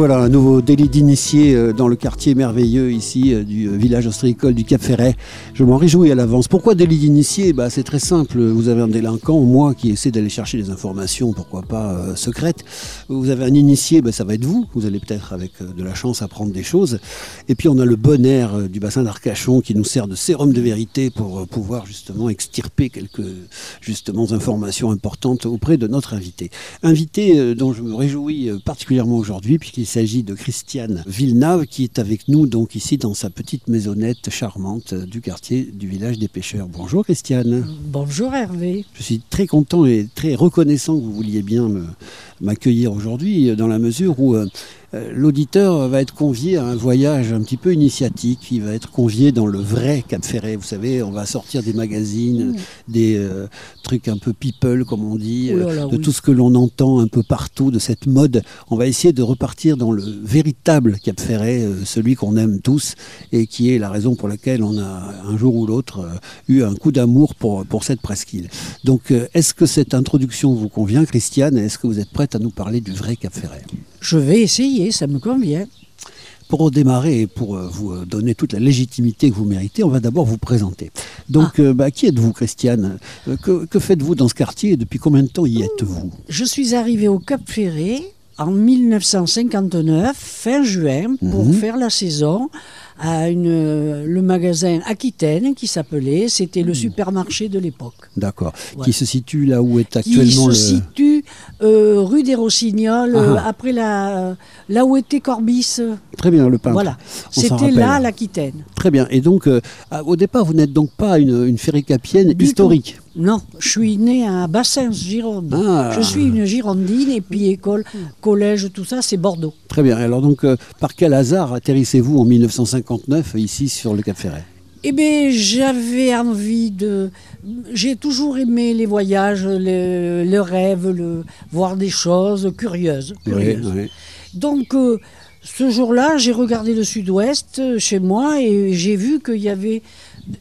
voilà, un nouveau délit d'initié euh, dans le quartier merveilleux ici euh, du euh, village ostréicole du Cap Ferret. Je m'en réjouis à l'avance. Pourquoi délit d'initié? Bah, C'est très simple. Vous avez un délinquant, moi, qui essaie d'aller chercher des informations, pourquoi pas secrètes. Vous avez un initié, bah, ça va être vous. Vous allez peut-être, avec de la chance, apprendre des choses. Et puis, on a le bon air du bassin d'Arcachon qui nous sert de sérum de vérité pour pouvoir justement extirper quelques justement informations importantes auprès de notre invité. Invité dont je me réjouis particulièrement aujourd'hui, puisqu'il s'agit de Christiane Villeneuve, qui est avec nous donc ici dans sa petite maisonnette charmante du quartier du village des pêcheurs. Bonjour Christiane. Bonjour Hervé. Je suis très content et très reconnaissant que vous vouliez bien m'accueillir aujourd'hui, dans la mesure où euh, l'auditeur va être convié à un voyage un petit peu initiatique. Il va être convié dans le vrai Cap Ferret. Vous savez, on va sortir des magazines, des euh, trucs un peu people, comme on dit, Oh là euh, là, de oui. tout ce que l'on entend un peu partout, de cette mode. On va essayer de repartir dans le véritable Cap Ferret, euh, celui qu'on aime tous et qui est la raison pour laquelle on a un jour ou l'autre euh, eu un coup d'amour pour, pour cette presqu'île. Donc, euh, est-ce que cette introduction vous convient, Christiane? Est-ce que vous êtes prête à nous parler du vrai Cap Ferret? Je vais essayer, ça me convient. Pour redémarrer et pour euh, vous euh, donner toute la légitimité que vous méritez, on va d'abord vous présenter. Donc, euh, bah, qui êtes-vous, Christiane? Que, que faites-vous dans ce quartier et depuis combien de temps y êtes-vous? Je suis arrivée au Cap Ferré en 1959, fin juin, pour Mhm. faire la saison à une, le magasin Aquitaine qui s'appelait, c'était Hmm. le supermarché de l'époque. D'accord. Qui se situe là où est Qui actuellement se le. situe euh, rue des Rossignols, euh, Ah. après la, là où était Corbis. euh, Très bien, le peintre. Voilà, c'était là l'Aquitaine. Très bien. Et donc, euh, ah, au départ, vous n'êtes donc pas une, une ferricapienne historique. Non, je suis née à Bassins, Gironde. Ah. Je suis une Girondine et puis école, collège, tout ça, c'est Bordeaux. Très bien. Alors donc, euh, par quel hasard atterrissez-vous en 1959 ici sur le Cap Ferret? Eh bien, j'avais envie de. J'ai toujours aimé les voyages, le, le rêve, le, voir des choses curieuses. curieuses. oui. Donc, euh, ce jour-là, j'ai regardé le sud-ouest euh, chez moi et j'ai vu qu'il y avait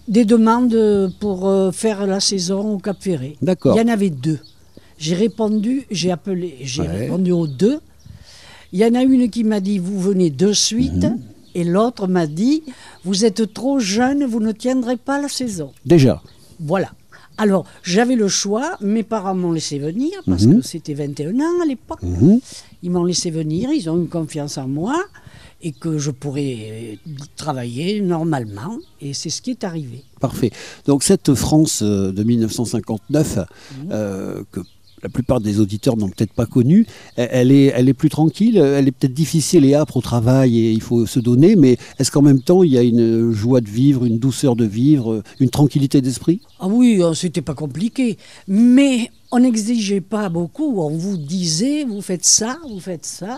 des demandes pour euh, faire la saison au Cap Ferré. D'accord. Il y en avait deux. J'ai répondu, j'ai appelé, j'ai Ouais. répondu aux deux. Il y en a une qui m'a dit vous venez de suite Mhm. et l'autre m'a dit vous êtes trop jeune, vous ne tiendrez pas la saison. Déjà. Voilà. Alors, j'avais le choix, mes parents m'ont laissé venir parce Mhm. que c'était 21 ans à l'époque. Mhm. Ils m'ont laissé venir, ils ont eu confiance en moi et que je pourrais euh, travailler normalement et c'est ce qui est arrivé. Parfait. Donc cette France euh, de 1959, Mhm. euh, que la plupart des auditeurs n'ont peut-être pas connue, elle elle est, elle est plus tranquille, elle est peut-être difficile et âpre au travail et il faut se donner, mais est-ce qu'en même temps il y a une joie de vivre, une douceur de vivre, une tranquillité d'esprit? Ah oui, euh, c'était pas compliqué, mais on n'exigeait pas beaucoup. On vous disait, vous faites ça, vous faites ça,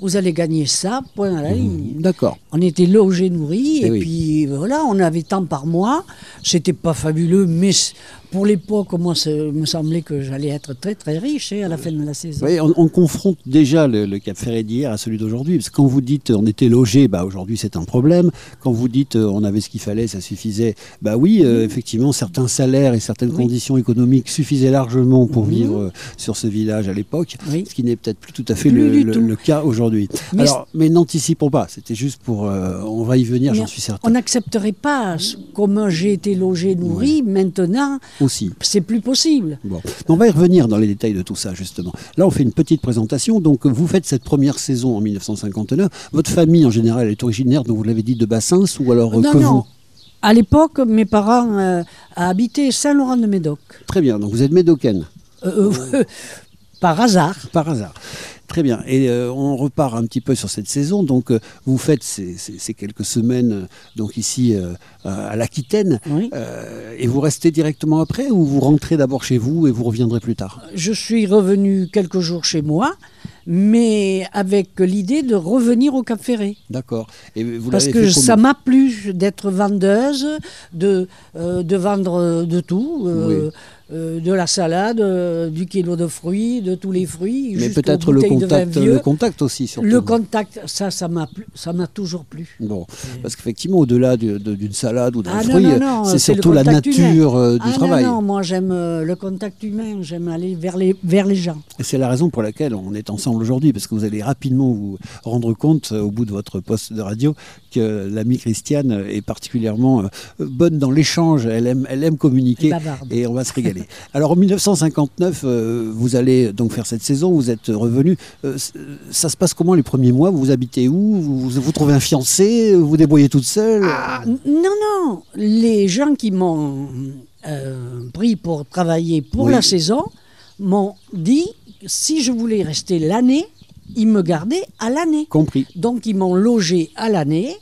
vous allez gagner ça, point à la ligne. D'accord. On était logés, nourris, Eh et oui. puis voilà, on avait tant par mois. C'était pas fabuleux, mais pour l'époque, moi, ça me semblait que j'allais être très très riche hein, à la fin de la saison. Oui, on, on confronte déjà le, le Cap Ferret d'hier à celui d'aujourd'hui. Parce que quand vous dites on était logé, bah, aujourd'hui c'est un problème. Quand vous dites euh, on avait ce qu'il fallait, ça suffisait, bah oui, euh, effectivement, certains salaires et certaines Oui. conditions économiques suffisaient largement pour vivre euh, sur ce village à l'époque. Oui. Ce qui n'est peut-être plus tout à fait le, cas aujourd'hui. Mais Alors, mais n'anticipons pas, c'était juste pour. euh, on va y venir, j'en suis certain. On n'accepterait pas, ce- comme j'ai été logé, nourri, maintenant, Aussi. c'est plus possible. Bon, on va y revenir dans les détails de tout ça, justement. Là, on fait une petite présentation. Donc, vous faites cette première saison en 1959. Votre famille, en général, est originaire, donc vous l'avez dit, de Bassins ou alors euh, non, que non. vous À l'époque, mes parents euh, habitaient Saint-Laurent-de-Médoc. Très bien, donc vous êtes médocaine, Euh, euh, par hasard. par hasard. Très bien, et euh, on repart un petit peu sur cette saison. Donc, euh, vous faites ces, ces- ces quelques semaines euh, donc ici euh, à l'Aquitaine, Oui. et vous restez directement après ou vous rentrez d'abord chez vous et vous reviendrez plus tard? Je suis revenu quelques jours chez moi, mais avec l'idée de revenir au Cap Ferré. D'accord. Et vous Parce que ça m'a plu d'être vendeuse, de, de vendre de tout. euh, euh, de la salade, euh, du kilo de fruits, de tous les fruits. Mais peut-être le contact, vieux. le contact aussi, surtout. Le contact, ça, ça m'a ça m'a toujours plu. Bon, parce qu'effectivement, au-delà du- de- d'une salade ou d'un Ah fruit, c'est surtout la humain. nature euh, du ah travail. non, non, moi j'aime le contact humain, j'aime aller vers les, vers les gens. Et c'est la raison pour laquelle on est ensemble aujourd'hui, parce que vous allez rapidement vous rendre compte, au bout de votre poste de radio, que l'amie Christiane est particulièrement bonne dans l'échange. Elle aime, elle aime communiquer. Et on va se régaler. Alors en 1959, euh, vous allez donc faire cette saison, vous êtes revenu. Euh, ça se passe comment les premiers mois? Vous habitez où? Vous, vous trouvez un fiancé? Vous débrouillez toute seule? Ah, non, non, les gens qui m'ont euh, pris pour travailler pour Oui. la saison m'ont dit si je voulais rester l'année, ils me gardaient à l'année. Compris. Donc ils m'ont logé à l'année.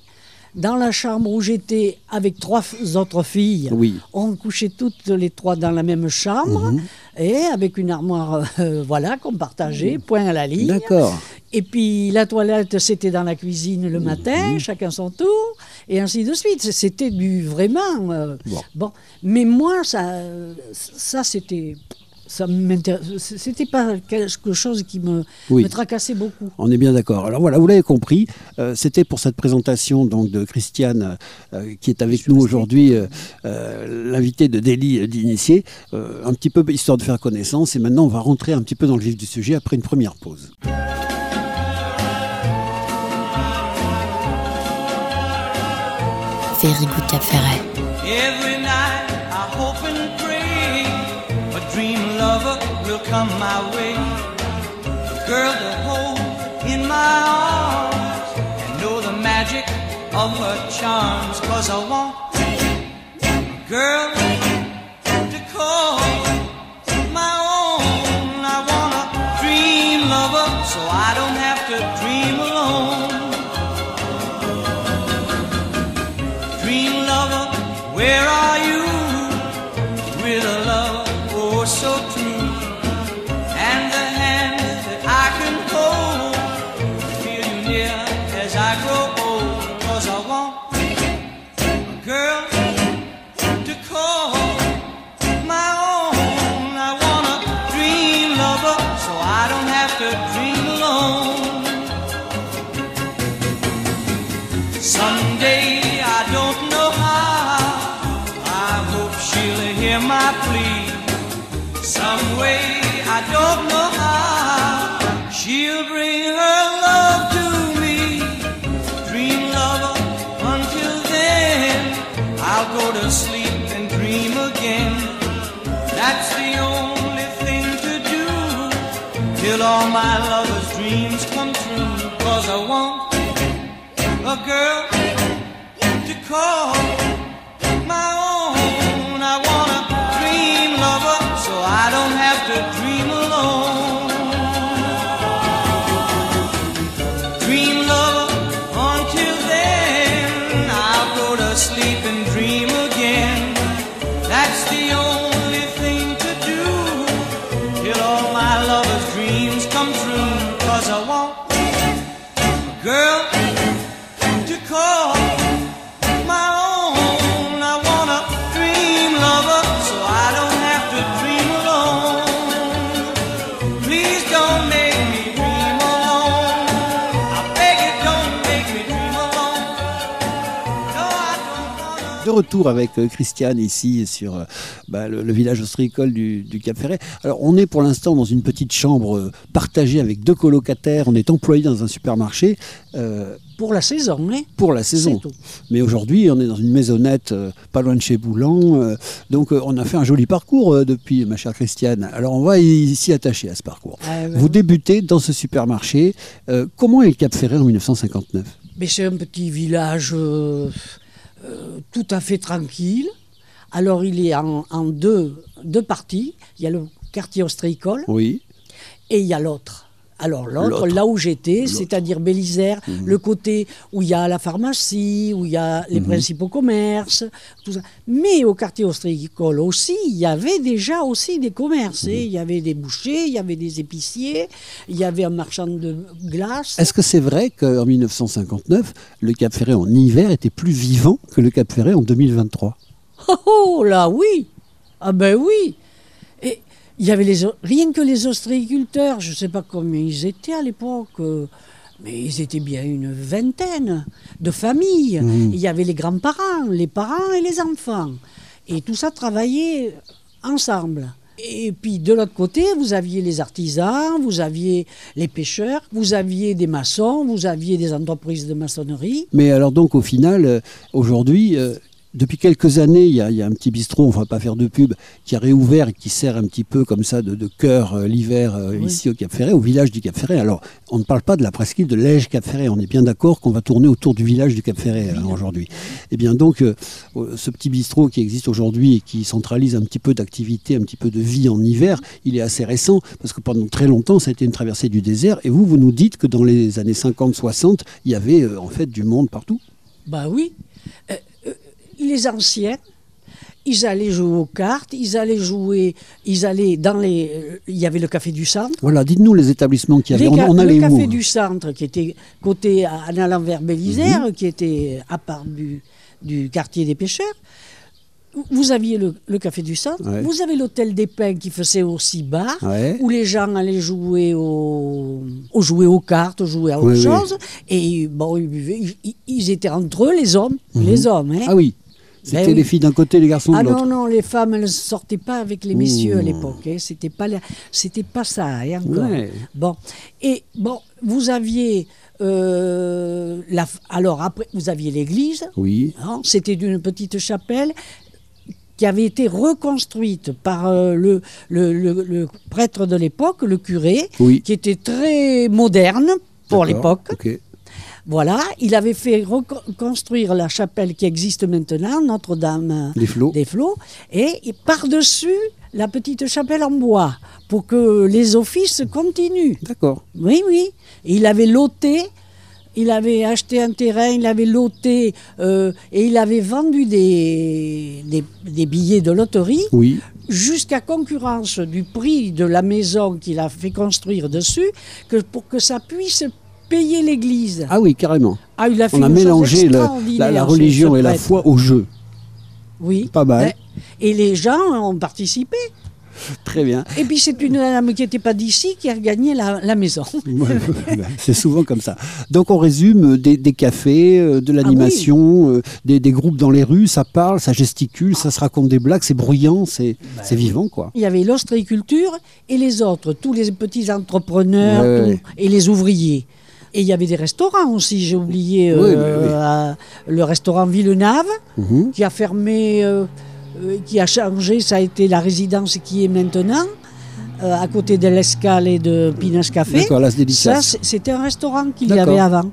Dans la chambre où j'étais avec trois autres filles, Oui. on couchait toutes les trois dans la même chambre Mhm. et avec une armoire, euh, voilà, qu'on partageait, point à la ligne. D'accord. Et puis la toilette, c'était dans la cuisine le matin, Mhm. chacun son tour, et ainsi de suite. C'était du vraiment. euh, Bon. mais moi, ça, ça c'était, ça. C'était pas quelque chose qui me, Oui. me tracassait beaucoup. On est bien d'accord. Alors voilà, vous l'avez compris, euh, c'était pour cette présentation donc de Christiane euh, qui est avec nous aujourd'hui, euh, euh, l'invité de Délit euh, d'initié, euh, un petit peu histoire de faire connaissance. Et maintenant, on va rentrer un petit peu dans le vif du sujet après une première pause. Very good Cap Ferret. Come my way. Girl to hold in my arms and know the magic of her charms. Cause I want a girl all my lover's dreams come true. Cause I want a girl to call retour avec euh, Christiane ici sur euh, bah, le, le village ostréicole du, du Cap Ferret. Alors on est pour l'instant dans une petite chambre euh, partagée avec deux colocataires. On est employé dans un supermarché euh, Pour la saison, hein. pour la saison. Mais aujourd'hui, on est dans une maisonnette euh, pas loin de chez Boulan. euh, donc euh, on a fait un joli parcours depuis, ma chère Christiane. Alors on va s'y attacher à ce parcours. Ah, ben Vous oui. débutez dans ce supermarché. Comment est le Cap Ferret en 1959 Mais c'est un petit village euh, tout à fait tranquille. Alors il est en, en deux, deux parties. Il y a le quartier ostréicole Oui. et il y a l'autre. Alors l'autre, là où j'étais, c'est-à-dire Bélisère, le côté où il y a la pharmacie, où il y a les principaux commerces, tout ça. Mais au quartier ostréicole aussi, il y avait déjà aussi des commerces. hein. Il y avait des bouchers, il y avait des épiciers, il y avait un marchand de glace. Est-ce que c'est vrai qu'en 1959, le Cap Ferret en hiver était plus vivant que le Cap Ferret en 2023 Oh, oh, là, oui. Ah ben oui. Il y avait les, rien que les ostréiculteurs, je ne sais pas combien ils étaient à l'époque, euh, mais ils étaient bien une vingtaine de familles. Mhm. Il y avait les grands-parents, les parents et les enfants. Et tout ça travaillait ensemble. Et puis de l'autre côté, vous aviez les artisans, vous aviez les pêcheurs, vous aviez des maçons, vous aviez des entreprises de maçonnerie. Mais alors donc au final, euh, aujourd'hui, euh, depuis quelques années, il y, a, il y a un petit bistrot, on va pas faire de pub, qui a réouvert et qui sert un petit peu comme ça de, de cœur euh, l'hiver euh, Oui. ici au Cap Ferret, au village du Cap Ferret. Alors on ne parle pas de la presqu'île de Lège Cap Ferret, on est bien d'accord qu'on va tourner autour du village du Cap Ferret hein, aujourd'hui. Et bien donc euh, ce petit bistrot qui existe aujourd'hui et qui centralise un petit peu d'activité, un petit peu de vie en hiver, il est assez récent parce que pendant très longtemps ça a été une traversée du désert. Et vous, vous nous dites que dans les années 50-60, il y avait en fait du monde partout. Bah oui. Les anciens, ils allaient jouer aux cartes, ils allaient jouer, ils allaient dans les. euh, il y avait le café du centre. Voilà, dites-nous les établissements qu'il y Les avait. On, ca- on allait le café où du centre, qui était côté à- en allant vers Bélisère, Mhm. qui était à part du, du quartier des pêcheurs. Vous aviez le, le café du centre, Ouais. vous avez l'hôtel des Pins qui faisait aussi bar, Ouais. où les gens allaient jouer au, au jouer aux cartes, jouer à autre Oui, oui. chose. Et bon, ils, buvaient, ils- ils étaient entre eux, les hommes, les hommes. hein. Ah oui, c'était Ben oui. les filles d'un côté, les garçons de Ah l'autre. non, non, les femmes, elles ne sortaient pas avec les messieurs à l'époque. hein. C'était pas, la- c'était pas ça, hein, encore. Ouais. Bon. Et bon, vous aviez. euh, la, alors, après, vous aviez l'église. Oui, hein, C'était d'une petite chapelle qui avait été reconstruite par euh, le, le- le- le prêtre de l'époque, le curé, oui. qui était très moderne pour l'époque. Voilà, il avait fait reconstruire la chapelle qui existe maintenant, Notre-Dame Des flots. des flots, et et par-dessus la petite chapelle en bois, pour que les offices continuent. D'accord. Oui, oui. Et il avait loté, il avait acheté un terrain, il avait loté, euh, et il avait vendu des, des, des billets de loterie Oui. jusqu'à concurrence du prix de la maison qu'il a fait construire dessus, que pour que ça puisse payer l'église. Ah oui, carrément. Ah, il a fait On a mélangé le- la, religion et la foi au jeu. Oui. Pas mal. Ouais. Et les gens ont participé. Très bien. Et puis c'est une dame qui n'était pas d'ici qui a gagné la, la maison. C'est souvent comme ça. Donc on résume euh, des, des cafés, euh, de l'animation, euh, des, des groupes dans les rues, ça parle, ça gesticule, ça se raconte des blagues, c'est bruyant, c'est c'est vivant quoi. Il y avait l'ostréiculture et les autres, tous les petits entrepreneurs Ouais, ouais, tout, et les ouvriers. Et il y avait des restaurants aussi, j'ai oublié Oui, euh, mais oui. à- le restaurant Villeneuve Mhm. qui a fermé, euh, euh, qui a changé, ça a été la résidence qui est maintenant, euh, à côté de l'Escale et de Pinas Café. D'accord, là c'est Ça, c'est- c'était un restaurant qu'il y avait avant,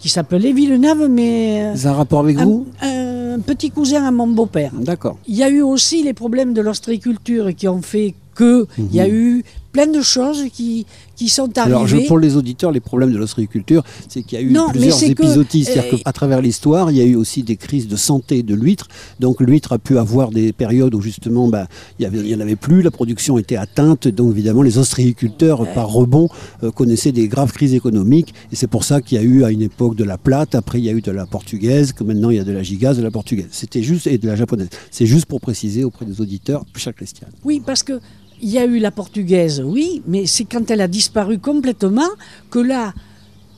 qui s'appelait Villeneuve, mais a un rapport avec un, vous un petit cousin à mon beau-père. D'accord. Il y a eu aussi les problèmes de l'ostréiculture qui ont fait que il y a eu plein de choses qui, qui sont arrivées. Mhm. Alors, je, pour les auditeurs, les problèmes de l'ostréiculture, c'est qu'il y a eu Non, plusieurs épisodies. C'est-à-dire euh, qu'à travers l'histoire, il y a eu aussi des crises de santé de l'huître. Donc, l'huître a pu avoir des périodes où, justement, bah, il n'y en avait plus, la production était atteinte. Donc, évidemment, les ostréiculteurs, par rebond, euh, connaissaient des graves crises économiques. Et c'est pour ça qu'il y a eu, à une époque, de la plate. Après, il y a eu de la portugaise. Que maintenant, il y a de la gigaze, de la portugaise. C'était juste, et de la japonaise. C'est juste pour préciser auprès des auditeurs, cher Christian. Oui, parce que il y a eu la portugaise, oui, mais c'est quand elle a disparu complètement que là,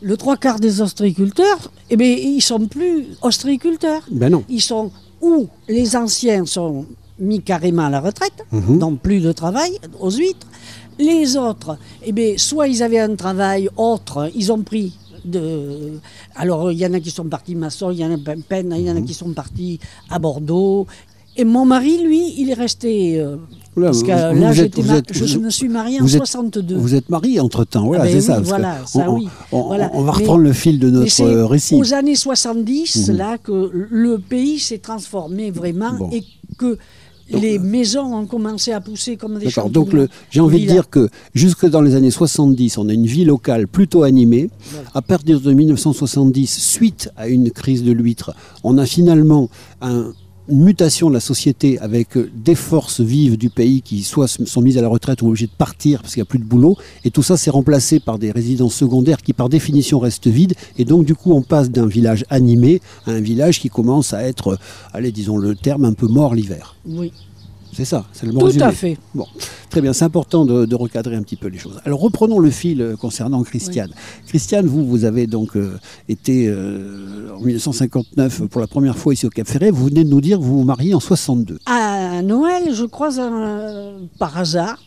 le trois quarts des ostréiculteurs, eh bien, ils sont plus ostréiculteurs. Ben non. Ils sont où les anciens sont mis carrément à la retraite, Mhm. donc plus de travail aux huîtres. Les autres, eh bien, soit ils avaient un travail autre, ils ont pris de. Alors, il y en a qui sont partis maçon, il y en a peine, il y en a Mhm. qui sont partis à Bordeaux. Et mon mari, lui, il est resté. euh, Oula, parce que vous- là, vous êtes- j'étais vous ma- êtes- je vous- me suis mariée en vous êtes- 62. Vous êtes marié entre-temps, voilà, Ah ben c'est oui, ça. voilà, on, oui, on- voilà. on va Mais- reprendre le fil de notre c'est euh, récit. aux années 70, Mhm. là, que le pays s'est transformé vraiment Bon. et que Donc, les maisons ont commencé à pousser comme des D'accord. Donc j'ai envie de dire que jusque dans les années 70, on a une vie locale plutôt animée. Voilà. À partir de 1970, suite à une crise de l'huître, on a finalement un- mutation de la société avec euh, des forces vives du pays qui soit sont mises à la retraite ou obligées de partir parce qu'il n'y a plus de boulot. Et tout ça s'est remplacé par des résidences secondaires qui par définition restent vides. Et donc du coup on passe d'un village animé à un village qui commence à être, euh, allez disons le terme, un peu mort l'hiver. C'est ça, c'est le bon Tout résumé. à fait. Bon, très bien, c'est important de, de recadrer un petit peu les choses. Alors reprenons le fil euh, concernant Christiane. Christiane, vous, vous avez donc euh, été euh, en 1959 pour la première fois ici au Cap Ferret. Vous venez de nous dire que vous vous mariez en 62. À Noël, je croise un- par hasard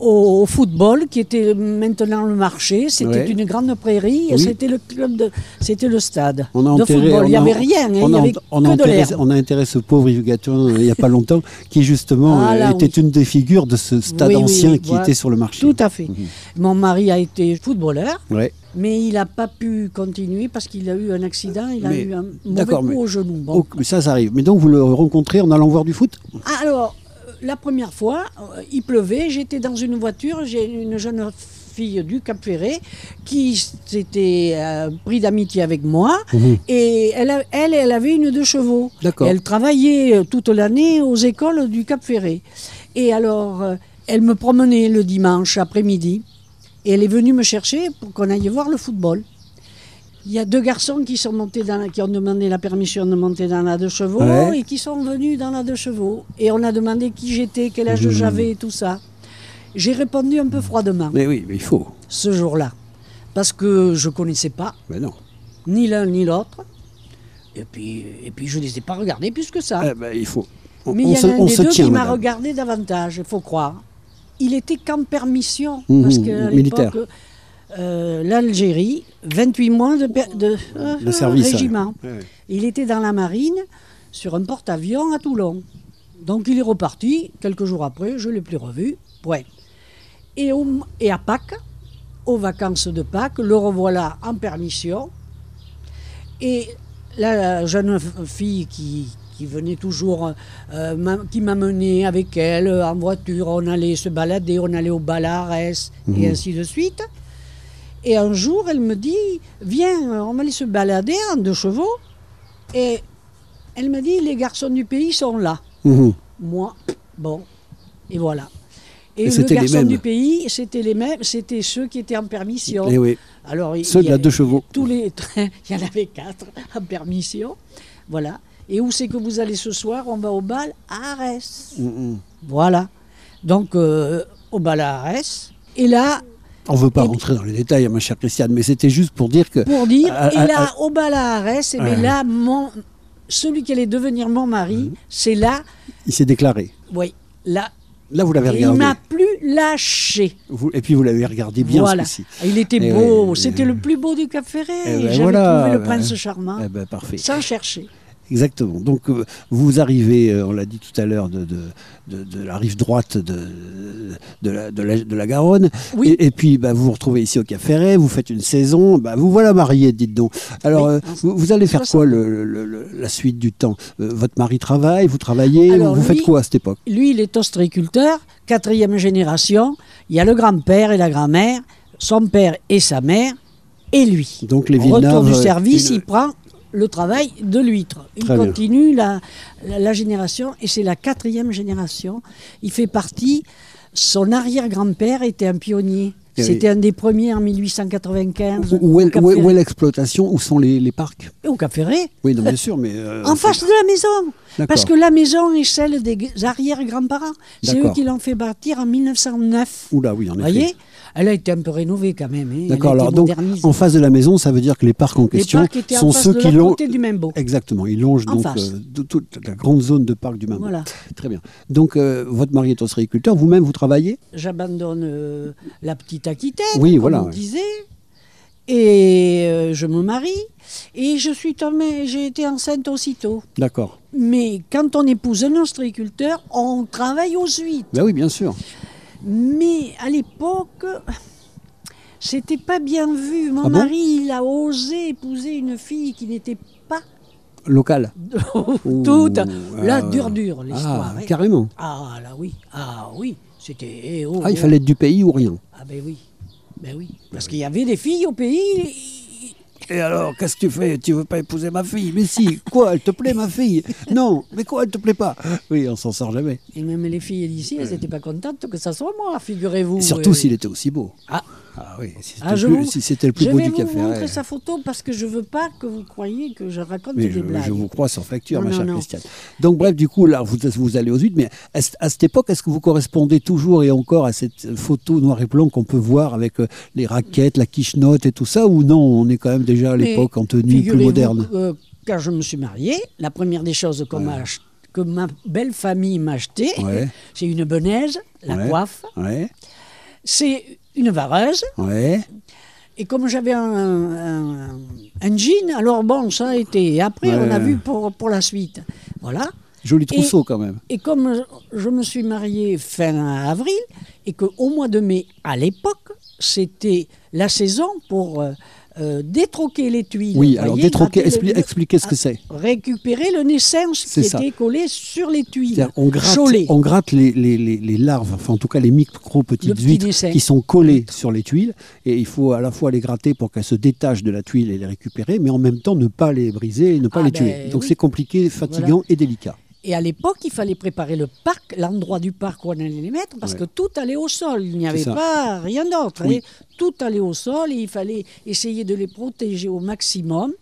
au, football qui était maintenant le marché. C'était Ouais. une grande prairie Oui. c'était le club de, c'était le stade On a de football. Il n'y avait rien, hein, on a, avait on a que de enterré, l'herbe. on a enterré ce pauvre Yves Gâteau euh, il n'y a pas longtemps, qui justement Ah, là, était oui. une des figures de ce stade Oui, ancien qui voilà. était sur le marché. Tout à fait. Mhm. Mon mari a été footballeur, Ouais. mais il n'a pas pu continuer parce qu'il a eu un accident, il a Mais- eu un mauvais coup au genou. Bon. Mais ça, ça arrive. Mais donc vous le rencontrez en allant voir du foot? Alors, euh, la première fois, euh, il pleuvait, j'étais dans une voiture, j'ai une jeune fille du Cap Ferret qui s'était euh, pris d'amitié avec moi Mhm. et elle, a- elle, elle avait une deux chevaux. Elle travaillait euh, toute l'année aux écoles du Cap Ferret. Et alors, euh, elle me promenait le dimanche après-midi et elle est venue me chercher pour qu'on aille voir le football. Il y a deux garçons qui, sont montés dans la- qui ont demandé la permission de monter dans la deux chevaux Ouais. et qui sont venus dans la deux chevaux. Et on a demandé qui j'étais, quel âge Mmh. j'avais et tout ça. J'ai répondu un peu froidement Mais oui, mais il faut. ce jour-là. Parce que je ne connaissais pas Mais non. ni l'un ni l'autre. Et puis, et puis je ne les ai pas regardés plus que ça. Eh ben, il faut. On, Mais il y en a un des deux tient, qui m'a regardé davantage, il faut croire. Il était qu'en permission, Mhm, parce qu'à militaire. Euh, l'Algérie, 28 mois de, euh, Le service. régiment. ouais. Ouais, ouais. Il était dans la marine, sur un porte-avions à Toulon. Donc il est reparti, quelques jours après, je ne l'ai plus revu, point. Et, au- et à Pâques, aux vacances de Pâques, le revoilà en permission. Et la jeune fille qui, qui venait toujours, euh, qui m'a mené avec elle en voiture, on allait se balader, on allait au Balares et ainsi de suite. Et un jour, elle me dit, viens, on va aller se balader en deux chevaux. Et elle m'a dit, les garçons du pays sont là. Mhm. Moi, bon, et voilà. Et Et, le les garçon du pays, c'était les mêmes, c'était ceux qui étaient en permission. Eh oui. Alors, Ceux de la deux chevaux. Tous les trains, il y en avait quatre en permission. Voilà. Et où c'est que vous allez ce soir? On va au bal à Arès. Mhm. Voilà. Donc, euh, au bal à Arès. Et là, On ne veut pas Et rentrer dans les détails, ma chère Christiane, mais c'était juste pour dire que. pour dire, Ah, et là, au bal à Arès, et Ouais. là, mon, celui qui allait devenir mon mari, Mhm. c'est là, Il s'est déclaré. oui, là, Là, vous l'avez il regardé. m'a plus lâché. Vous- et puis vous l'avez regardé bien voilà. Il était beau, ouais, c'était le plus beau du Cap ben J'avais voilà, trouvé le prince charmant, Eh ben, parfait. sans chercher. Exactement. Donc euh, vous arrivez, euh, on l'a dit tout à l'heure, de, de, de- de la rive droite de, la, de la- de la Garonne. Oui. Et, et puis bah, vous vous retrouvez ici au Cap Ferret, vous faites une saison, bah, vous voilà marié, dites donc. Alors Oui, euh, vous, vous allez faire 60. quoi le, le- le- la suite du temps? Votre mari travaille, vous travaillez, Alors, vous lui- faites quoi à cette époque? Lui, il est ostréiculteur, quatrième génération. Il y a le grand-père et la grand-mère, son père et sa mère, et lui. Donc les Retour Villeneuve, du euh, service, une- il prend le travail de l'huître. Il Très continue la, la, la génération, et c'est la quatrième génération. Il fait partie, son arrière-grand-père était un pionnier. C'était un des premiers en 1895 Où, est, au Cap où est- Ferret. où est l'exploitation Où sont les, les parcs? Au Cap Ferret, Oui, non, bien sûr, mais euh, en face de la maison. Parce que la maison est celle des arrière-grands-parents. C'est eux qui l'ont fait bâtir en 1909. Oula, oui, en Vous effet. voyez? Elle a été un peu rénovée quand même. hein. D'accord. Alors donc, en face de la maison, ça veut dire que les parcs en Les question parcs étaient sont en face ceux de qui l'ont côté du Membo. Exactement, ils longent En donc euh, toute la grande zone de parc du Mambo. Voilà. Très bien. Donc euh, votre mari est ostréiculteur, vous-même vous travaillez? J'abandonne euh, la petite Aquitaine, Oui, comme voilà, on ouais. disait, et je me marie, et je suis tombée, j'ai été enceinte aussitôt. D'accord. Mais quand on épouse un ostréiculteur, on travaille aux huîtres. Ben oui, bien sûr. Mais à l'époque, c'était pas bien vu. Mon Ah bon mari, il a osé épouser une fille qui n'était pas Local. toute Ouh, la ah, dure dure l'histoire. Ah, hein. carrément. Ah là oui, ah oui, c'était. eh, oh, Ah, il oh. fallait être du pays ou rien. Ah ben oui, ben oui, parce qu'il y avait des filles au pays. Et alors, qu'est-ce que tu fais? Tu veux pas épouser ma fille? Mais si, quoi Elle te plaît, ma fille? Non, mais quoi Elle te plaît pas? Oui, on s'en sort jamais. Et même les filles d'ici, elles n'étaient pas contentes que ça soit moi, figurez-vous. Surtout Euh, s'il était aussi beau. Ah, Ah oui, si c'était Ah, le plus- vous- si c'était le plus Je beau vais du vous café. montrer ouais. sa photo parce que je veux pas que vous croyiez que je raconte Mais des je, blagues. je vous crois sans facture, Non, ma chère. Christiane. Donc, bref, du coup, là, vous, vous allez aux huit, mais à, à cette époque, est-ce que vous correspondez toujours et encore à cette photo noir et blanc qu'on peut voir avec euh, les raquettes, la quichenotte et tout ça, ou non, on est quand même déjà à l'époque en tenue plus moderne? euh, quand je me suis mariée, la première des choses qu'on m'a ach- que ma belle famille m'a acheté, Ouais. c'est une benaise, la coiffe, c'est une vareuse, ouais. et comme j'avais un, un, un jean, alors bon, ça a été. Et après, Ouais. on a vu pour, pour la suite. Voilà. Joli trousseau quand même. Et comme je me suis mariée fin avril, et qu'au mois de mai, à l'époque, c'était la saison pour euh, euh, détroquer les tuiles. Oui, alors voyez, détroquer, gratter le- expli- expliquez ce que c'est. récupérer le naissance qui ça. était collé sur les tuiles. On gratte, Cholet. on gratte les, les- les- les larves, enfin en tout cas les micro petites Le petit huîtres dessin. qui sont collées sur les tuiles, et il faut à la fois les gratter pour qu'elles se détachent de la tuile et les récupérer, mais en même temps ne pas les briser et ne pas Ah les ben, tuer. Donc oui. c'est compliqué, fatigant et délicat. Et à l'époque, il fallait préparer le parc, l'endroit du parc où on allait les mettre, parce Ouais. que tout allait au sol. Il n'y avait pas rien d'autre. Oui. hein. Tout allait au sol et il fallait essayer de les protéger au maximum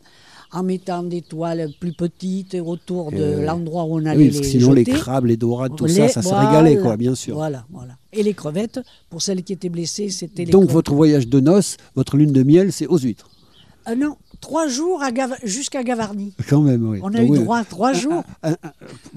en mettant des toiles plus petites autour de Euh, l'endroit où on allait oui, parce que les sinon les crabes, les dorades, tout Les- ça, ça se régalait, quoi, bien sûr. Voilà, voilà. Et les crevettes, pour celles qui étaient blessées, c'était les Donc crevettes. votre voyage de noces, votre lune de miel, c'est aux huîtres. Ah non, trois jours jusqu'à Gavarnie. Quand même, oui. On a Donc, eu oui, droit à trois jours. un- un-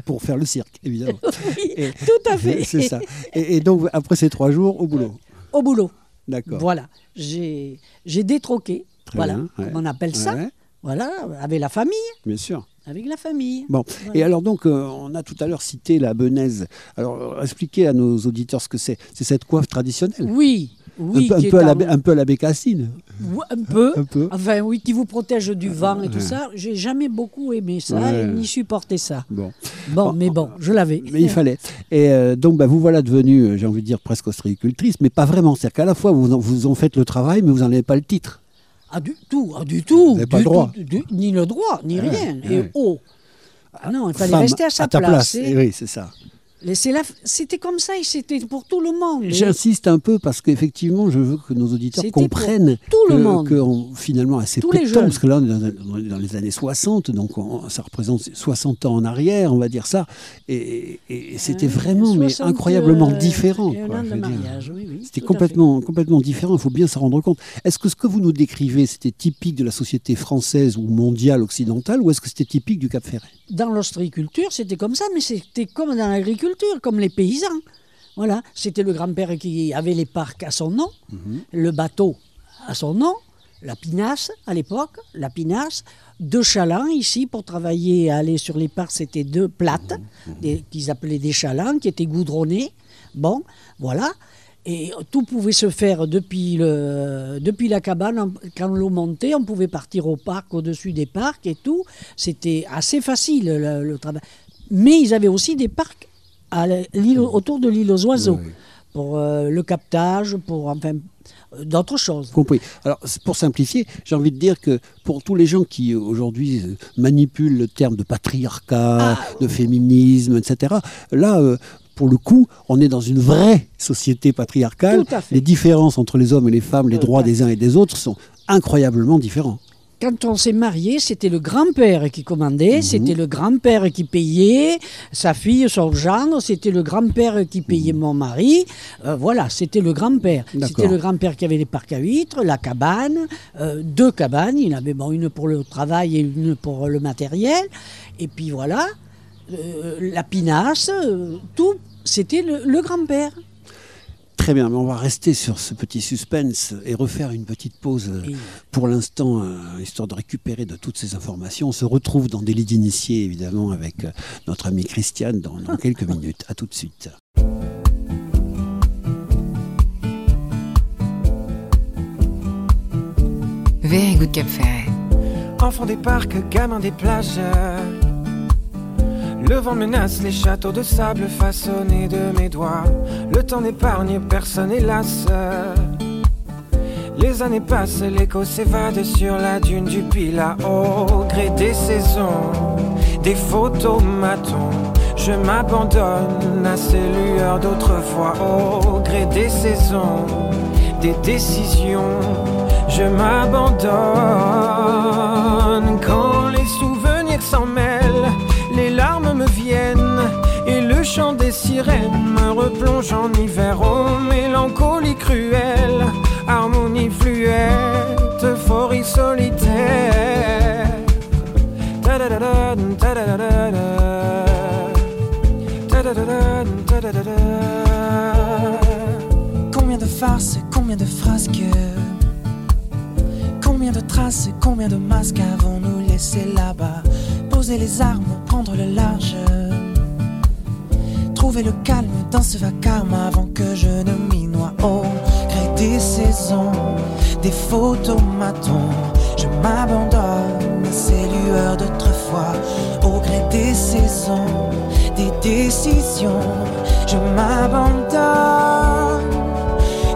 pour faire le cirque, évidemment. Oui, Et- tout à fait. c'est ça. Et, et donc après ces trois jours, au boulot. Au boulot. D'accord. Voilà. J'ai détroqué. Très voilà, bien, ouais. on appelle ça. Ouais, Voilà, avec la famille. bien sûr. Avec la famille. Bon, Voilà. et alors donc, euh, on a tout à l'heure cité la benaise. Alors, euh, expliquez à nos auditeurs ce que c'est. C'est cette coiffe traditionnelle. Oui, oui. un, peu, un peu à la, un peu à la bécassine. Un peu. Un peu. Enfin, oui, qui vous protège du vent et tout ça. J'ai jamais beaucoup aimé ça Ouais. et ni supporté ça. Bon, Bon, mais bon, je l'avais. mais il fallait. Et euh, donc, bah, vous voilà devenue, euh, j'ai envie de dire, presque ostréicultrice, mais pas vraiment. C'est-à-dire qu'à la fois, vous en, vous en faites le travail, mais vous n'en avez pas le titre. Ah, du tout, ah, du tout. n'avez pas du le droit. tout, du- ni le droit, ni Ouais, rien. ouais. Et oh. Ah non, il fallait Femme, rester à sa ta place. place. et Eh oui, c'est ça. La- C'était comme ça et c'était pour tout le monde. J'insiste un peu parce qu'effectivement, je veux que nos auditeurs comprennent tout le que, monde. que on- finalement, assez Tous peu les de temps, parce que là, on est dans, dans les années 60, donc on- ça représente 60 ans en arrière, on va dire ça, et, et c'était Ouais, vraiment mais 60, incroyablement euh, différent. oui, oui, C'était complètement, complètement différent, il faut bien s'en rendre compte. Est-ce que ce que vous nous décrivez, c'était typique de la société française ou mondiale, occidentale, ou est-ce que c'était typique du Cap Ferret? Dans l'ostréiculture, c'était comme ça, mais c'était comme dans l'agriculture, comme les paysans. Voilà, c'était le grand-père qui avait les parcs à son nom, Mhm. le bateau à son nom, la pinasse à l'époque, la pinasse, deux chalands ici pour travailler, aller sur les parcs, c'était deux plates, Mhm. qu'ils appelaient des chalands, qui étaient goudronnés. Bon, voilà. Et tout pouvait se faire depuis, le, depuis la cabane. Quand l'eau montait, on pouvait partir au parc, au-dessus des parcs et tout. C'était assez facile le, le travail. Mais ils avaient aussi des parcs à autour de l'île aux oiseaux Oui, pour euh, le captage, pour enfin d'autres choses. Compris. Alors, pour simplifier, j'ai envie de dire que pour tous les gens qui aujourd'hui manipulent le terme de patriarcat, Ah. de féminisme, etc., là, euh, pour le coup, on est dans une vraie société patriarcale. Les différences entre les hommes et les femmes, les Tout droits des uns et des autres sont incroyablement différents. Quand on s'est marié, c'était le grand-père qui commandait, Mhm. c'était le grand-père qui payait, sa fille, son gendre, c'était le grand-père qui payait mon mari. Euh, voilà, c'était le grand-père. Mhm. C'était le grand-père qui avait les parcs à huîtres, la cabane, euh, deux cabanes. Il avait bon, une pour le travail et une pour le matériel. Et puis voilà, la pinasse, euh, tout, c'était le, le grand-père. Très bien, mais on va rester sur ce petit suspense et refaire une petite pause euh, Et- pour l'instant, euh, histoire de récupérer de toutes ces informations. On se retrouve dans Délit d'initié, évidemment, avec euh, notre amie Christiane dans, dans quelques minutes. À tout de suite. Very good Cap Ferret. Enfant des parcs, gamin des plages. Le vent menace les châteaux de sable façonnés de mes doigts. Le temps n'épargne personne, hélas. Les années passent, l'écho s'évade sur la dune du Pilat. Au gré des saisons, des photomatons. Je m'abandonne à ces lueurs d'autrefois. Au gré des saisons, des décisions. Je m'abandonne quand les souvenirs s'en me replonge en hiver. Oh, mélancolie cruelle, harmonie fluette, euphorie solitaire. Combien de farces, combien de frasques Combien de traces, combien de masques avons-nous laissé là-bas? Poser les armes, prendre le large Trouver le calme dans ce vacarme avant que je ne m'y noie. Au gré des saisons, des photomatons. Je m'abandonne à ces lueurs d'autrefois. Au gré des saisons, des décisions Je m'abandonne.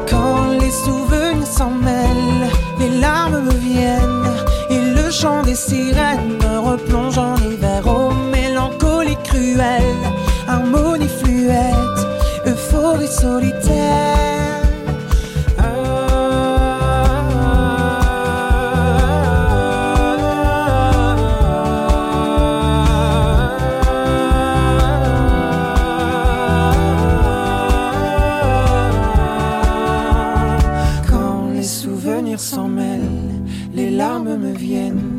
Quand les souvenirs s'en mêlent, les larmes me viennent et le chant des sirènes me replonge en hiver. Oh, mélancolie cruelle, harmonie fluette, Quand les souvenirs s'en mêlent, les larmes me viennent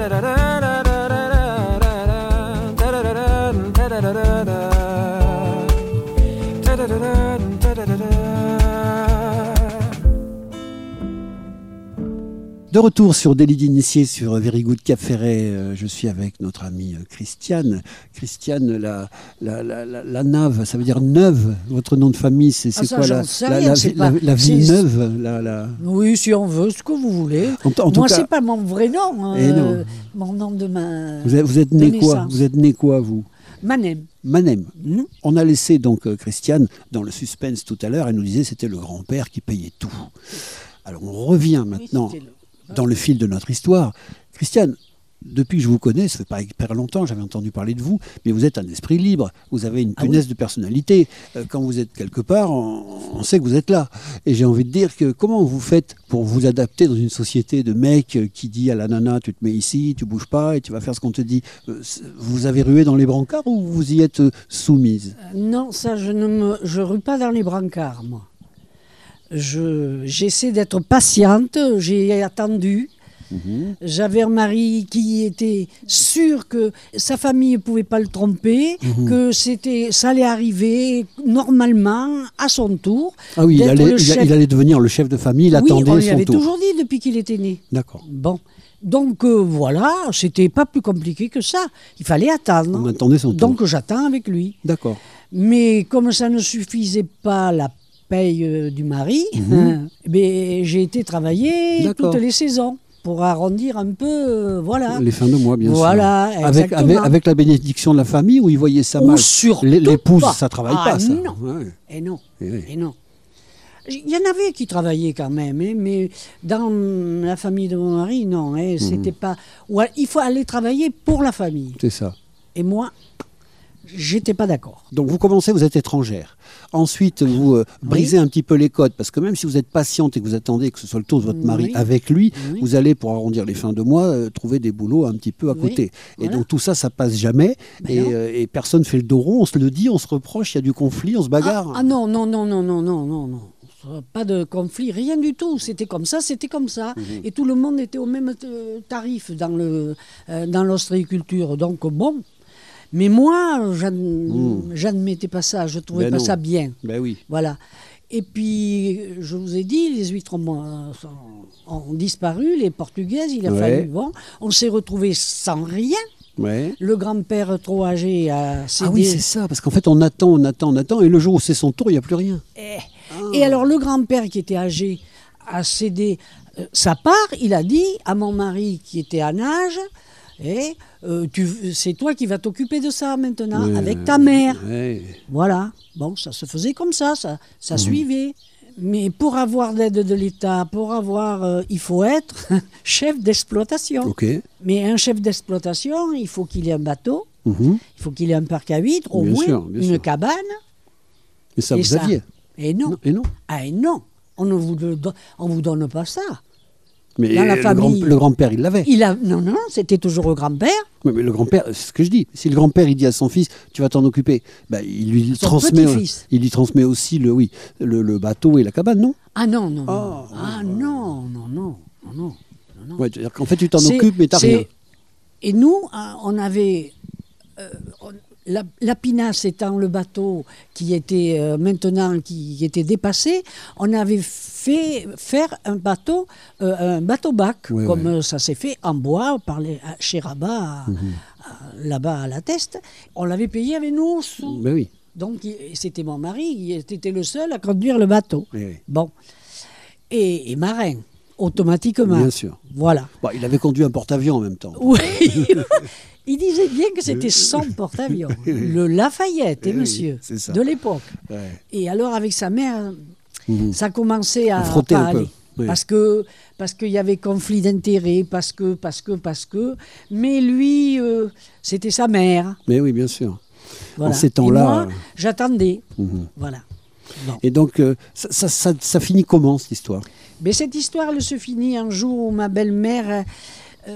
da da da De retour sur Délit d'initié sur Very Good Cap Ferret, euh, je suis avec notre amie euh, Christiane. Christiane, la, la, la, la, la nave, ça veut dire neuve. Votre nom de famille, c'est Ah, quoi la, la, rien, la, c'est vi- pas- la- la ville c'est- neuve. Oui, si on veut, ce que vous voulez. Moi, c'est pas mon vrai nom. Eh euh, mon nom de ma. vous êtes, vous êtes né quoi. Vous êtes né quoi, vous? Manem. Manem. Hmm On a laissé donc euh, Christiane dans le suspense tout à l'heure. Elle nous disait c'était le grand-père qui payait tout. Alors on revient maintenant Oui, dans le fil de notre histoire. Christiane, depuis que je vous connais, ça fait pas hyper longtemps, j'avais entendu parler de vous, mais vous êtes un esprit libre, vous avez une Ah oui. punaise de personnalité. Euh, Quand vous êtes quelque part, on, on sait que vous êtes là. Et j'ai envie de dire que comment vous faites pour vous adapter dans une société de mecs euh, qui dit à la nana, tu te mets ici, tu bouges pas et tu vas faire ce qu'on te dit. Euh, Vous avez rué dans les brancards ou vous y êtes soumise? Non, ça, je ne me, je rue pas dans les brancards, moi. Je, j'essaie d'être patiente. J'ai attendu. Mhm. J'avais un mari qui était sûr que sa famille ne pouvait pas le tromper, Mhm. que c'était, ça allait arriver normalement à son tour. Ah oui, il allait, le il, chef. il allait devenir le chef de famille, il oui, attendait on lui son avait tour. toujours dit depuis qu'il était né. D'accord. Bon, donc euh, voilà, c'était pas plus compliqué que ça. Il fallait attendre. On attendait son tour. Donc j'attends avec lui. D'accord. Mais comme ça ne suffisait pas la paye euh, du mari, Mhm. eh ben, j'ai été travailler toutes les saisons pour arrondir un peu, euh, voilà. Les fins de mois, bien Voilà, sûr. Avec, avec, avec la bénédiction de la famille ou ils voyaient ça mal? L'épouse, ça travaille Ah, pas, ça. non. Ouais. Et non, Eh oui. et non. Il y en avait qui travaillaient quand même, hein, mais dans la famille de mon mari, non, Mhm. hein, c'était pas. il faut aller travailler pour la famille. C'est ça. Et moi, j'étais pas d'accord. Donc vous commencez, vous êtes étrangère. Ensuite, vous euh, brisez un petit peu les codes, parce que même si vous êtes patiente et que vous attendez que ce soit le tour de votre mari Oui. avec lui, Oui. vous allez, pour arrondir les fins de mois, euh, trouver des boulots un petit peu à côté. Et donc tout ça, ça passe jamais. Ben et, euh, et personne fait le dos rond, on se le dit, on se reproche, il y a du conflit, on se bagarre. Ah, ah non, non, non, non, non, non, non, non. Pas de conflit, rien du tout. C'était comme ça, c'était comme ça. Mhm. Et tout le monde était au même euh, tarif dans le euh, dans l'ostréiculture. Donc bon. Mais moi, j'ad- j'admettais pas ça. Je trouvais Ben pas non. ça bien. Ben oui. Voilà. Et puis, je vous ai dit, les huîtres ont, sont- ont disparu, les portugaises, il a Ouais. fallu. Bon, on s'est retrouvés sans rien. Ouais. Le grand-père trop âgé a cédé. Ah oui, c'est ça, parce qu'en fait, on attend, on attend, on attend, et le jour où c'est son tour, il n'y a plus rien. Eh, Et alors le grand-père qui était âgé a cédé euh, sa part. Il a dit à mon mari qui était en âge, eh, euh, c'est toi qui vas t'occuper de ça maintenant Ouais, avec ta mère. ouais. Voilà. Bon, ça se faisait comme ça, ça, ça Mhm. suivait. Mais pour avoir l'aide de l'État, pour avoir, euh, il faut être chef d'exploitation. Mais un chef d'exploitation, il faut qu'il ait un bateau, Mhm. il faut qu'il ait un parc à huîtres, au Bien moins sûr, une sûr. cabane. Et ça, Et vous ça. aviez Et non. Non, Et non. Ah et non, on ne vous, le don- on vous donne pas ça. Mais Dans la le, famille- grand- le grand-père, il l'avait. Il a, non, non, c'était toujours au grand-père. Oui, mais le grand-père, c'est ce que je dis. Si le grand-père il dit à son fils, tu vas t'en occuper, bah, il lui Son transmet, petit-fils. il lui transmet aussi le, oui, le, le bateau et la cabane, non? Ah non, non, non. Oh, ah non, non, non, non, non. non. Ouais, c'est-à-dire qu'en fait, tu t'en C'est- occupes, mais t'as c'est- rien. Et nous, hein, on avait. euh, on- la, la pinasse étant le bateau qui était euh, maintenant qui était dépassé, on avait fait faire un bateau, euh, un bateau bac, comme euh, ça s'est fait en bois par les- chez Rabat, Mhm. là-bas à la Teste. On l'avait payé avec nous sous. Ben oui. Donc c'était mon mari, il était le seul à conduire le bateau. Oui. Bon. Et, et marin, automatiquement. Bien sûr. Voilà. Bon, il avait conduit un porte-avions en même temps. Oui. il disait bien que c'était son porte-avions. Le Lafayette, eh, monsieur, ça. de l'époque. Ouais. Et alors, avec sa mère, Mhm. ça commençait à, frotter un peu, oui. Parce que parce qu'il y avait conflit d'intérêts, parce que, parce que, parce que. Mais lui, euh, c'était sa mère. Mais oui, bien sûr. Voilà. ces temps-là, euh, j'attendais. Mhm. Voilà. Et donc, euh, ça, ça, ça- ça finit comment cette histoire? Mais cette histoire, elle se finit un jour où ma belle-mère, euh,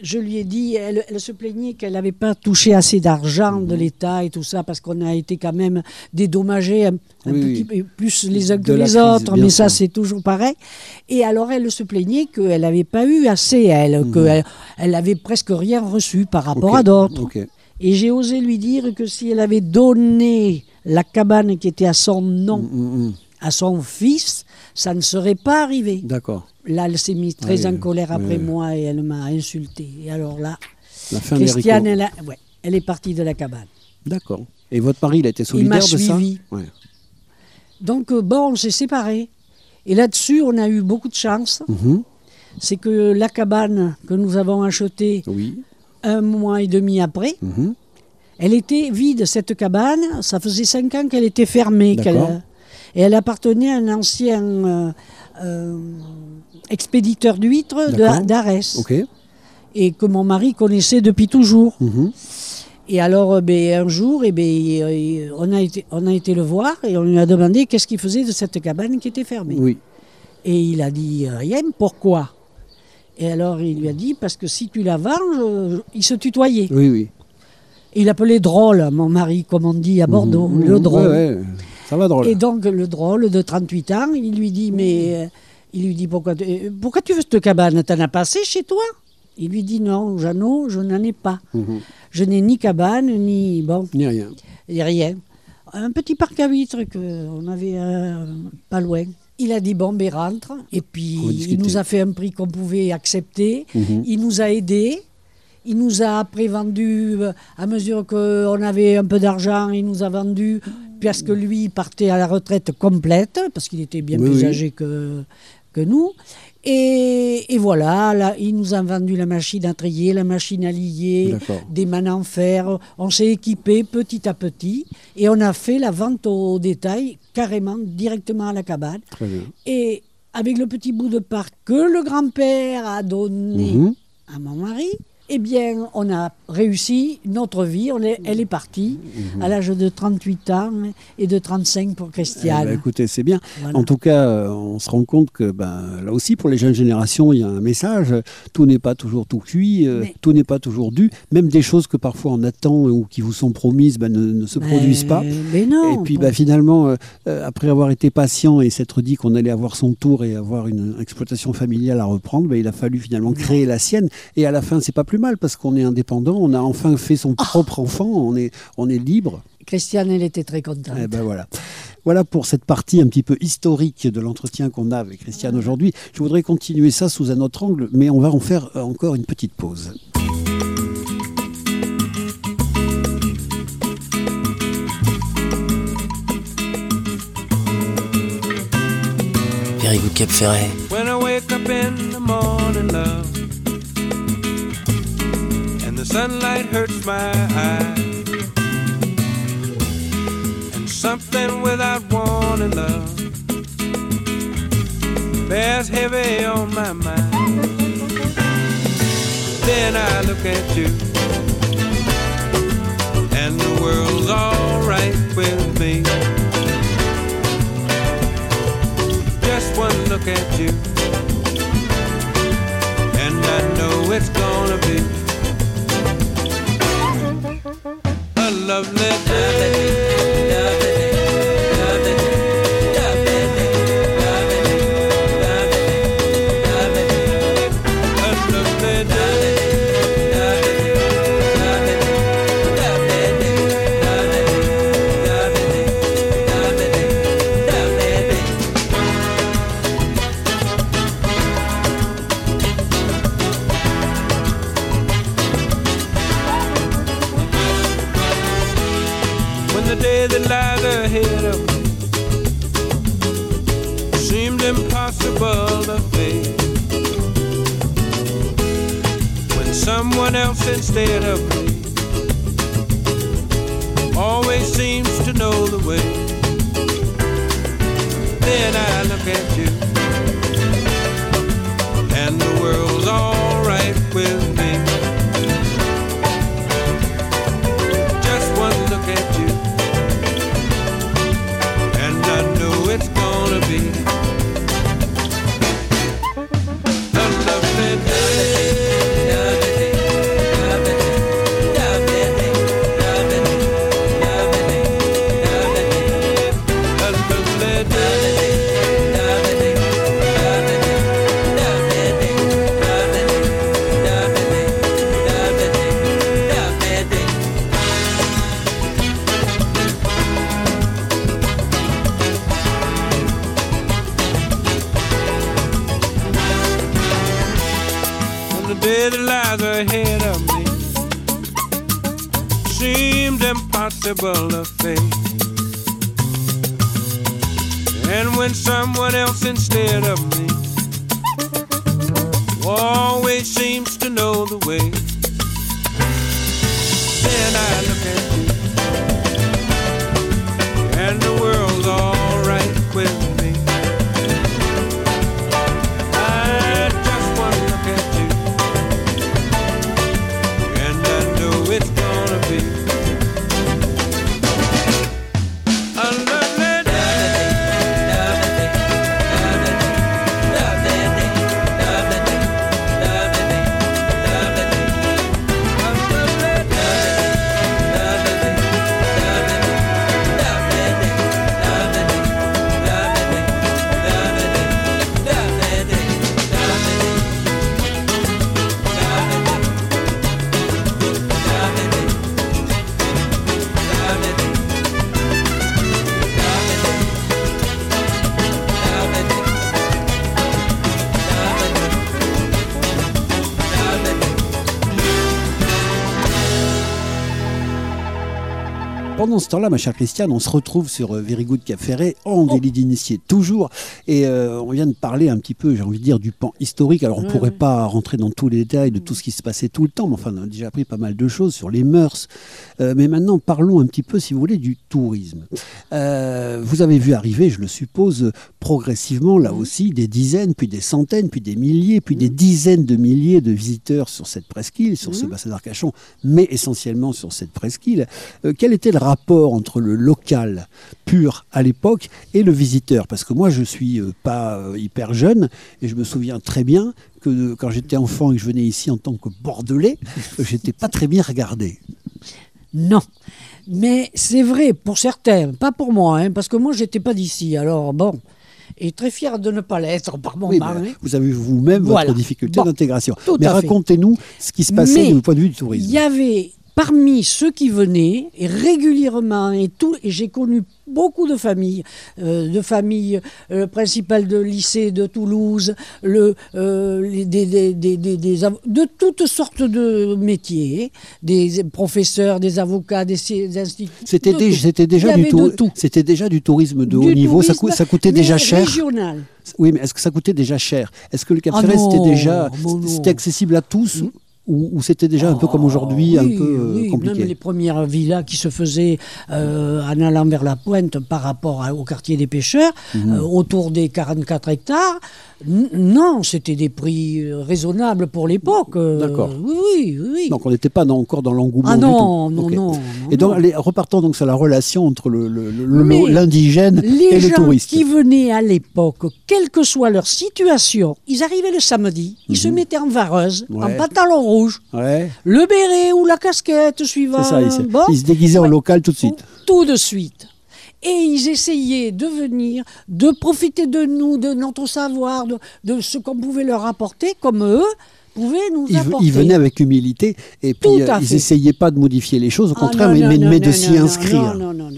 je lui ai dit, elle, elle se plaignait qu'elle n'avait pas touché assez d'argent Mhm. de l'État et tout ça, parce qu'on a été quand même dédommagés un, un Oui, petit peu plus les uns que les crise, autres, mais ça c'est toujours pareil. Et alors elle se plaignait qu'elle n'avait pas eu assez, elle, qu'elle elle avait presque rien reçu par rapport Mhm. À d'autres. Et j'ai osé lui dire que si elle avait donné la cabane qui était à son nom mm, à son fils, ça ne serait pas arrivé. D'accord. Là, elle s'est mise très Oui, en colère après oui. moi et elle m'a insulté. Et alors là, La fin des Christiane, elle, a- ouais, elle est partie de la cabane. D'accord. Et votre mari, il a été Il solidaire de ça suivi. Ouais. Donc, euh, bon, on s'est séparés. Et là-dessus, on a eu beaucoup de chance. Mhm. C'est que la cabane que nous avons achetée Oui. un mois et demi après, Mhm. elle était vide, cette cabane. Ça faisait cinq ans qu'elle était fermée. Qu'elle- et elle appartenait à un ancien euh, euh, expéditeur d'huîtres d'Arès. Et que mon mari connaissait depuis toujours. Mhm. Et alors, euh, ben, un jour, eh ben, on, a été, on a été le voir et on lui a demandé qu'est-ce qu'il faisait de cette cabane qui était fermée. Oui. Et il a dit rien, pourquoi? Et alors, il lui a dit parce que si tu la vends, je- il se tutoyait. Oui, oui. Il appelait drôle, mon mari, comme on dit à Bordeaux, Mhm. le Mhm. drôle. Ouais, ouais. Ça va drôle. Et donc, le drôle de 38 ans, il lui dit Mais. euh, il lui dit Pourquoi, tu- euh, pourquoi tu veux cette cabane? T'en as pas assez chez toi? Il lui dit Non, Jeannot, je n'en ai pas. Mhm. Je n'ai ni cabane, ni. Bon, Ni rien. et rien. Un petit parc à huîtres qu'on avait euh, pas loin. Il a dit Bon, ben rentre. Et puis, il nous a fait un prix qu'on pouvait accepter. Mhm. Il nous a aidés. Il nous a après vendu, euh, à mesure qu'on avait un peu d'argent, il nous a vendu, parce que lui il partait à la retraite complète, parce qu'il était bien Oui, plus oui. âgé que, que nous. Et, et voilà, là, il nous a vendu la machine à trier, la machine à lier, des mannes en fer. On s'est équipé petit à petit et on a fait la vente au détail carrément directement à la cabane. Très bien. Et avec le petit bout de parc que le grand-père a donné Mhm. à mon mari, eh bien, on a réussi notre vie. On est- elle est partie à l'âge de 38 ans et de 35 pour Mhm. Eh Christiane. ben, écoutez, c'est bien. Voilà. En tout cas, euh, on se rend compte que ben, là aussi, pour les jeunes générations, il y a un message. Tout n'est pas toujours tout cuit, euh, Mais- tout n'est pas toujours dû. Même des choses que parfois on attend ou qui vous sont promises ben, ne, ne se produisent pas. Mais, non. Et puis bon. bah, finalement, euh, après avoir été patient et s'être dit qu'on allait avoir son tour et avoir une exploitation familiale à reprendre, il a fallu finalement créer la sienne. Et à la fin, c'est pas plus mal parce qu'on est indépendant, on a enfin fait son Ah. propre enfant, on est, on est libre. Christiane, elle était très contente. Eh ben voilà. Voilà pour cette partie un petit peu historique de l'entretien qu'on a avec Christiane aujourd'hui. Je voudrais continuer ça sous un autre angle, mais on va en faire encore une petite pause. Very Good Cap Ferret. When I wake up in the morning, love, and the sunlight hurts my eyes, and something without warning, love, bears heavy on my mind. Then I look at you, and the world's alright with me. Just one look at you, and I know it's gonna be lovely day. Instead of me always seems to know the way. Then I look at you, Pendant ce temps-là, ma chère Christiane, on se retrouve sur euh, Very Good Ferret, en délit d'initié toujours. Et euh, on vient de parler un petit peu, j'ai envie de dire, du pan historique. Alors on ne pourrait pas rentrer dans tous les détails de tout ce qui se passait tout le temps, mais enfin, on a déjà appris pas mal de choses sur les mœurs. Euh, mais maintenant, parlons un petit peu, si vous voulez, du tourisme. Euh, vous avez vu arriver, je le suppose, progressivement, là aussi, des dizaines, puis des centaines, puis des milliers, puis des dizaines de milliers de visiteurs sur cette presqu'île, sur ce bassin d'Arcachon, mais essentiellement sur cette presqu'île. Quel était le rapport entre le local pur à l'époque et le visiteur Parce que moi, je suis euh, pas euh, hyper jeune et je me souviens très bien que euh, quand j'étais enfant et que je venais ici en tant que bordelais, j'étais pas très bien regardé. Non. Mais c'est vrai pour certains, pas pour moi, hein, parce que moi, j'étais pas d'ici. Alors, bon. Et très fier de ne pas l'être par mon Oui, mari. vous avez vous-même Voilà. votre difficulté Bon, d'intégration. Mais racontez-nous ce qui se passait Mais du point de vue du Il tourisme. y avait parmi ceux qui venaient, et régulièrement, et, tout, et j'ai connu beaucoup de familles, euh, de familles euh, principales de lycée de Toulouse, le, euh, les- des- des- des- des- des av- de toutes sortes de métiers, des professeurs, des avocats, des, des instituts. C'était de déjà, du avait tour- de tout. c'était déjà du tourisme de Du haut niveau. Ça, coûtait déjà cher. Régional. Oui, mais est-ce que ça coûtait déjà cher? Est-ce que le Cap Ah Ferret c'était non, déjà c'était accessible à tous? Ou, c'était déjà un peu comme aujourd'hui, Ah, un peu euh, oui, compliqué Même les premières villas qui se faisaient euh, en allant vers la pointe par rapport à- au quartier des pêcheurs, Mhm. euh, autour des 44 hectares, non, c'était des prix euh, raisonnables pour l'époque. euh, D'accord. Oui, oui, oui. Donc on n'était pas encore dans l'engouement ah du non, tout. non, non, non, Et donc, non. repartons donc sur la relation entre le- le- le- Mais le- l'indigène Les et le gens touriste. qui venaient à l'époque, quelle que soit leur situation, ils arrivaient le samedi, ils se mettaient en vareuse, en Mhm. Pantalon rouge, Ouais, le béret ou la casquette suivant. c'est ça. Ils, se- Bon. ils se déguisaient en local tout de suite. Tout de suite. Et ils essayaient de venir, de profiter de nous, de notre savoir, de, de ce qu'on pouvait leur apporter, comme eux pouvaient nous Ils, apporter. ils venaient avec humilité et puis euh, ils fait. essayaient pas de modifier les choses, au Ah, contraire, non, mais, non, mais- non, mais de s'y inscrire. Non, non, non, non.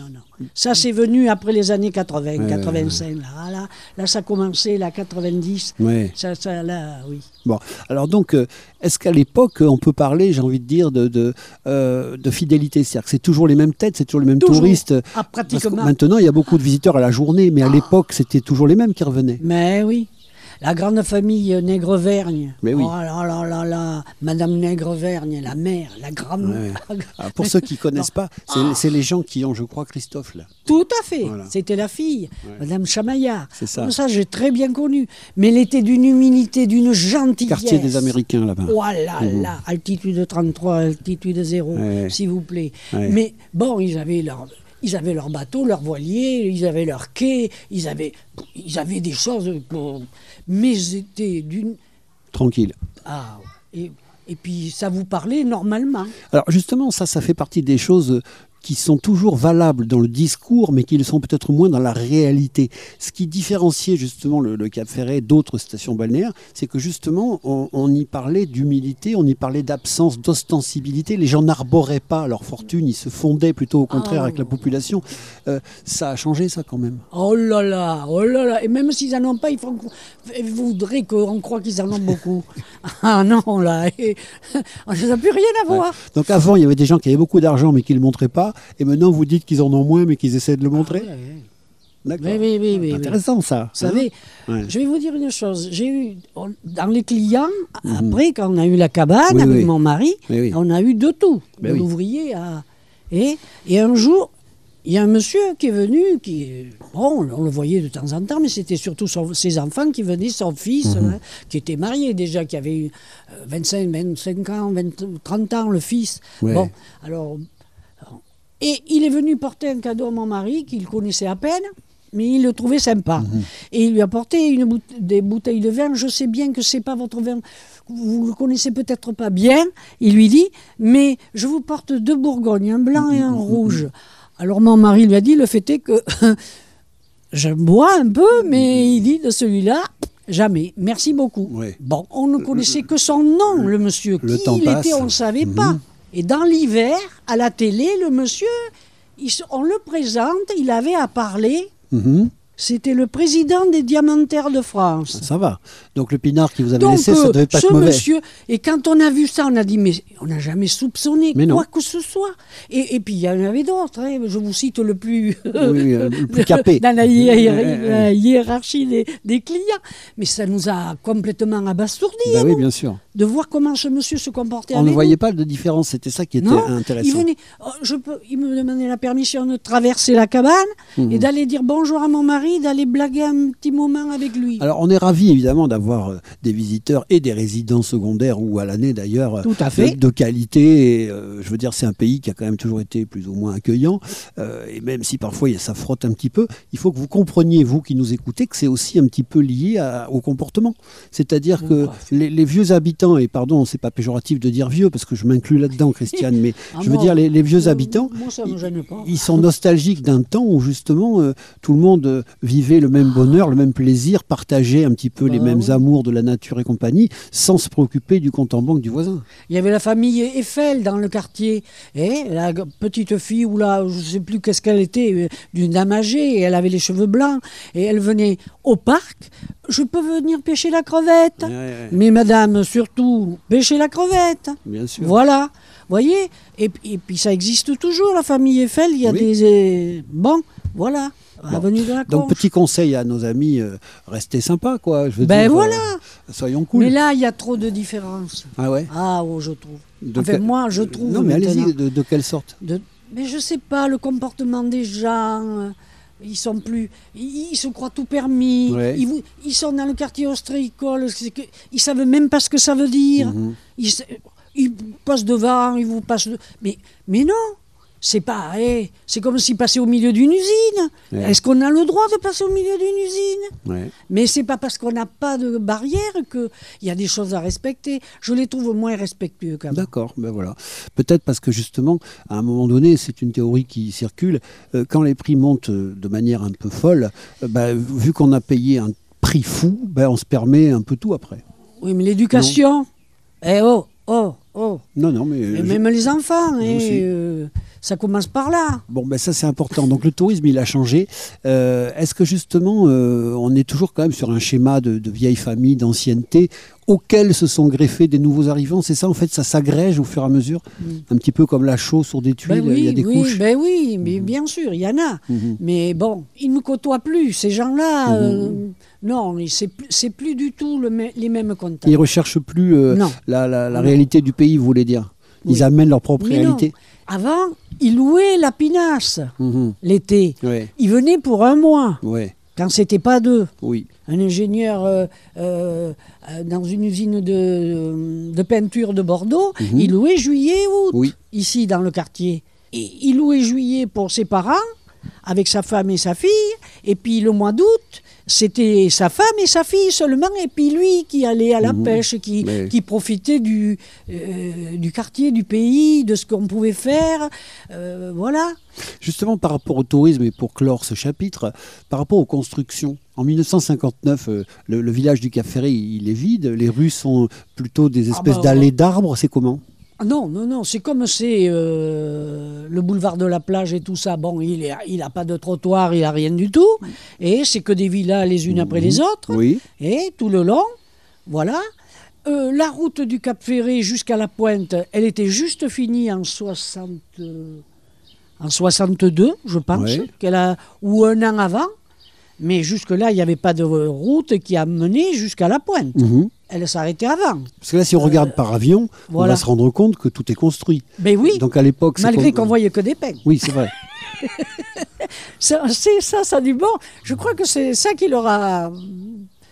Ça, c'est venu après les années 80, Ouais, 85. Là, là, là, ça a commencé, là, 90. Ouais. Ça, ça, là, oui. Bon, alors donc, euh, est-ce qu'à l'époque, on peut parler, j'ai envie de dire, de, de, euh, de fidélité? C'est-à-dire que c'est toujours les mêmes têtes, c'est toujours les mêmes Toujours. touristes Ah, pratiquement. maintenant, il y a beaucoup de visiteurs à la journée, mais à l'époque, c'était toujours les mêmes qui revenaient. Mais oui. La grande famille Nègre-Vergne. Mais oui. Oh là là là là. Madame Nègre-Vergne, la mère, la grande. Ouais. Alors, pour ceux qui connaissent pas, c'est c'est les gens qui ont, je crois, Christophe là. Tout à fait. Voilà. C'était la fille, Madame Chamaillard. C'est ça. Comme ça, j'ai très bien connu. Mais elle était d'une humilité, d'une gentillesse. Quartier des Américains là-bas. Oh là là, altitude 33, altitude 0, Ouais. s'il vous plaît. Mais bon, ils avaient leur. Ils avaient leur bateau, leur voilier, ils avaient leur quai, ils avaient, ils avaient des choses, qu'on- mais c'était d'une... Tranquille. Ah, et, et puis ça vous parlait normalement. Alors justement, ça, ça fait partie des choses qui sont toujours valables dans le discours, mais qui le sont peut-être moins dans la réalité. Ce qui différenciait justement le, le Cap Ferret d'autres stations balnéaires, c'est que justement, on, on y parlait d'humilité, on y parlait d'absence d'ostensibilité. Les gens n'arboraient pas leur fortune, ils se fondaient plutôt au contraire Ah. avec la population. Euh, ça a changé ça quand même. Oh là là, oh là là. Et même s'ils n'en ont pas, ils, font, ils voudraient qu'on croit qu'ils en ont beaucoup. ah non, là, et, ça n'a plus rien à voir. Donc avant, il y avait des gens qui avaient beaucoup d'argent mais qui ne le montraient pas, et maintenant vous dites qu'ils en ont moins mais qu'ils essaient de le montrer. Ah. D'accord. Oui, oui, oui, oui, Intéressant ça. Vous savez, Ouais. je vais vous dire une chose. J'ai eu, on- dans les clients, après, quand on a eu la cabane Mhm. Avec mon mari, on a eu de tout. Ben de l'ouvrier à. Et, et un jour, il y a un monsieur qui est venu, qui, bon, on le voyait de temps en temps, mais c'était surtout son- ses enfants qui venaient, son fils, Mhm. hein, qui était marié déjà, qui avait eu euh, 25, 25 ans, 20, 30 ans, le fils. Ouais. Bon, alors. Et il est venu porter un cadeau à mon mari, qu'il connaissait à peine, mais il le trouvait sympa. Mhm. Et il lui a une boute- des bouteilles de vin. Je sais bien que c'est pas votre vin, vous le connaissez peut-être pas bien. Il lui dit, mais je vous porte deux Bourgognes, un blanc et un rouge. Alors mon mari lui a dit, le fait est que je bois un peu, mais il dit de celui-là. Jamais. Merci beaucoup. Bon, on ne connaissait que son nom, le monsieur. Le Qui temps il passe. était, on ne savait Mhm. pas. Et dans l'hiver, à la télé, le monsieur, on le présente, il avait à parler. Mhm. C'était le président des Diamantaires de France. Ça va. Donc le pinard qui vous avait Donc, laissé, ça euh, devait pas ce être mauvais. monsieur, et quand on a vu ça, on a dit, mais on n'a jamais soupçonné Mais non. quoi que ce soit. Et, et puis il y en avait d'autres, hein. je vous cite le plus, Oui, euh, le plus capé. dans la, hiér- la hiérarchie des, des clients. Mais ça nous a complètement abasourdis, Bah hein, oui, nous, bien sûr. de voir comment ce monsieur se comportait On ne voyait nous. pas de différence, c'était ça qui était Non, intéressant. il venait, oh, je peux, il me demandait la permission de traverser la cabane Mhm. et d'aller dire bonjour à mon mari, d'aller blaguer un petit moment avec lui. Alors on est ravis évidemment d'avoir euh, des visiteurs et des résidents secondaires ou à l'année d'ailleurs euh, Tout à fait. de, de qualité. Et, euh, je veux dire, c'est un pays qui a quand même toujours été plus ou moins accueillant. Euh, et même si parfois ça frotte un petit peu, il faut que vous compreniez, vous qui nous écoutez, que c'est aussi un petit peu lié à- au comportement. C'est-à-dire que les, les vieux habitants, et pardon, c'est pas péjoratif de dire vieux parce que je m'inclus là-dedans, Christiane, mais Ah je veux dire les, les vieux Euh, habitants. Moi. Ils sont nostalgiques d'un temps où justement euh, tout le monde euh, vivaient le même bonheur, le même plaisir, partageaient un petit peu les Bah mêmes oui. amours de la nature et compagnie, sans se préoccuper du compte en banque du voisin. Il y avait la famille Eiffel dans le quartier. Et la g- petite fille, ou là, je ne sais plus qu'est-ce qu'elle était, euh, d'une dame âgée, et elle avait les cheveux blancs, et elle venait au parc. Je peux venir pêcher la crevette. Mais madame, surtout, pêcher la crevette. Bien sûr. Voilà. Voyez et, puis- et puis ça existe toujours, la famille Eiffel. Il y a Oui. des. euh, bon, voilà. La Donc petit conseil à nos amis, euh, restez sympas quoi. Je veux Ben dire, euh, voilà. soyons cool. Mais là, il y a trop de différences. Ah ouais. Ah, oh, je trouve. De enfin, moi, je trouve. Non mais allez-y. De, de quelle sorte? De- Mais je sais pas, le comportement des gens, euh, ils sont plus. Ils, ils se croient tout permis. Ouais. Ils, sont dans le quartier ostréicole, ils savent même pas ce que ça veut dire. Mhm. Ils, se- ils passent devant, ils vous passent. de- Mais, mais non, c'est pas. eh, c'est comme s'ils passaient au milieu d'une usine. Ouais. Est-ce qu'on a le droit de passer au milieu d'une usine? Ouais. mais c'est pas parce qu'on n'a pas de barrière qu'il y a des choses à respecter. Je les trouve moins respectueux quand même. D'accord, ben voilà. Peut-être parce que justement, à un moment donné, c'est une théorie qui circule, euh, quand les prix montent euh, de manière un peu folle, euh, ben, vu qu'on a payé un prix fou, ben, on se permet un peu tout après. Oui, mais l'éducation. Eh oh, oh, oh. Non, non, mais... Et je- même les enfants, euh, ça commence par là. Bon, ben ça c'est important. Donc le tourisme, il a changé. Euh, Est-ce que justement, euh, on est toujours quand même sur un schéma de, de vieilles familles, d'ancienneté, auxquelles se sont greffés des nouveaux arrivants? C'est ça, en fait, ça s'agrège au fur et à mesure, un petit peu comme la chaux sur des tuiles, Mm. Ben il y a des oui, couches. ben oui, mais bien sûr, il y en a. Mhm. Mais bon, ils ne côtoient plus, ces gens-là. Euh, non, c'est plus, du tout le les mêmes contacts. Ils recherchent plus euh, la, la- réalité du pays, vous voulez dire? Ils Oui. amènent leur propre Mais non. Avant, ils louaient la pinasse Mhm. l'été. Ouais, Ils venaient pour un mois, ouais, quand c'était pas deux. oui. un ingénieur euh, euh, euh, dans une usine de, de peinture de Bordeaux, Mhm. il louait juillet août Oui. ici dans le quartier. Et il louait juillet pour ses parents avec sa femme et sa fille et puis le mois d'août c'était sa femme et sa fille seulement et puis lui qui allait à la Mhm. pêche qui, Mais- qui profitait du, euh, du quartier du pays de ce qu'on pouvait faire Euh, voilà Justement, par rapport au tourisme et pour clore ce chapitre, par rapport aux constructions, en 1959, euh, le, le village du Cap Ferré, il est vide. Les rues sont plutôt des Ah espèces bah, d'allées d'arbres. C'est comment? Non, non, non, c'est comme c'est euh, le boulevard de la plage et tout ça. Bon, il n'a il a pas de trottoir, il n'a rien du tout. Et c'est que des villas les unes après les autres. Oui. Et tout le long, voilà. Euh, la route du Cap Ferré jusqu'à la pointe, elle était juste finie en 60, euh, en 62, je pense, Ouais. qu'elle a, ou un an avant. Mais jusque-là, il n'y avait pas de route qui a mené jusqu'à la pointe. Mhm. Elle s'arrêtait avant. Parce que là, si on regarde par avion, on va se rendre compte que tout est construit. Mais oui, Donc à l'époque, malgré qu'on voyait que des pins. Oui, c'est vrai. C'est ça, ça du bon. Je crois que c'est ça qui leur a.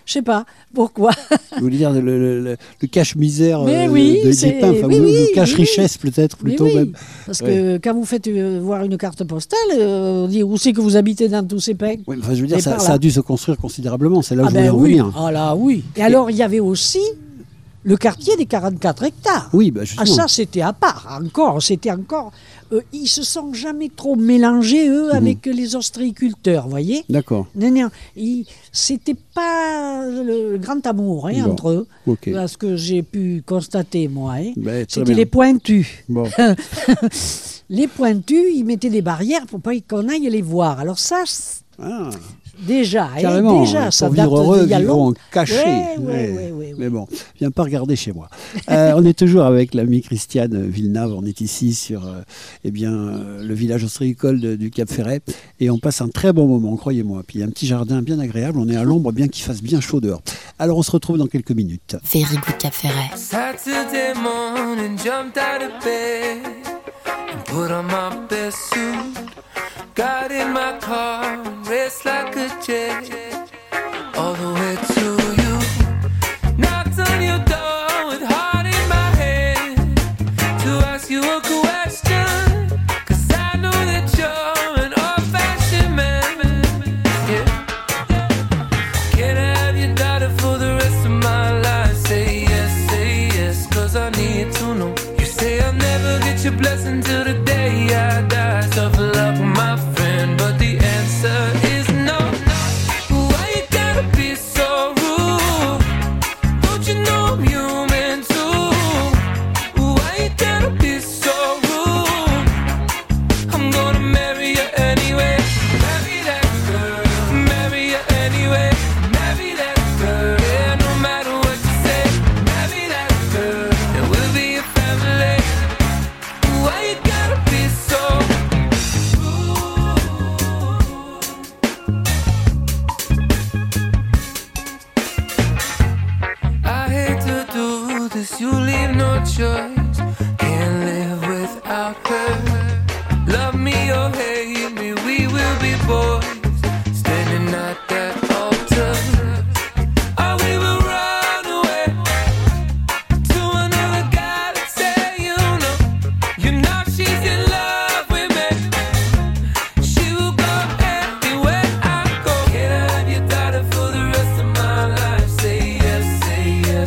Je sais pas pourquoi. Vous voulez dire le, le- le- le cache-misère euh, oui, de, pins, enfin, oui, ou oui, le cache-richesse peut-être plutôt même. Parce que quand vous faites euh, voir une carte postale, euh, on dit où c'est que vous habitez dans tous ces Oui, enfin, je veux dire, ça, a dû se construire considérablement. C'est là où Ah je voulais ben en oui. venir. Ah là oui. Et alors il y avait aussi le quartier des 44 hectares. Oui, bah, Ah justement. ça c'était à part encore, c'était encore. euh, ils se sont jamais trop mélangés Mhm. eux avec les ostréiculteurs, voyez? D'accord. Non, non, c'était pas le grand amour hein, Bon. entre eux, Ok. à ce que j'ai pu constater moi. hein. Très C'était les pointus. Bon. Les pointus, ils mettaient des barrières pour pas qu'on aille les voir. Alors ça, Ah, déjà, carrément. déjà, pour ça vivre date heureux, a vivons longtemps. cachés. Ouais, ouais, Ouais. ouais, ouais, Mais bon, viens pas regarder chez moi. Euh, on est toujours avec l'ami Christiane Villeneuve. On est ici sur euh, eh bien, euh, le village ostréicole de- du Cap Ferret. Et on passe un très bon moment, croyez-moi. Puis il y a un petit jardin bien agréable. On est à l'ombre, bien qu'il fasse bien chaud dehors. Alors on se retrouve dans quelques minutes. Very Good Cap Ferret. Saturday morning, jumped out of bed and put on my best suit. Got in my car raced like a jet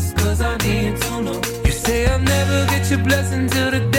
just cause I need to know. You say I'll never get your blessing till the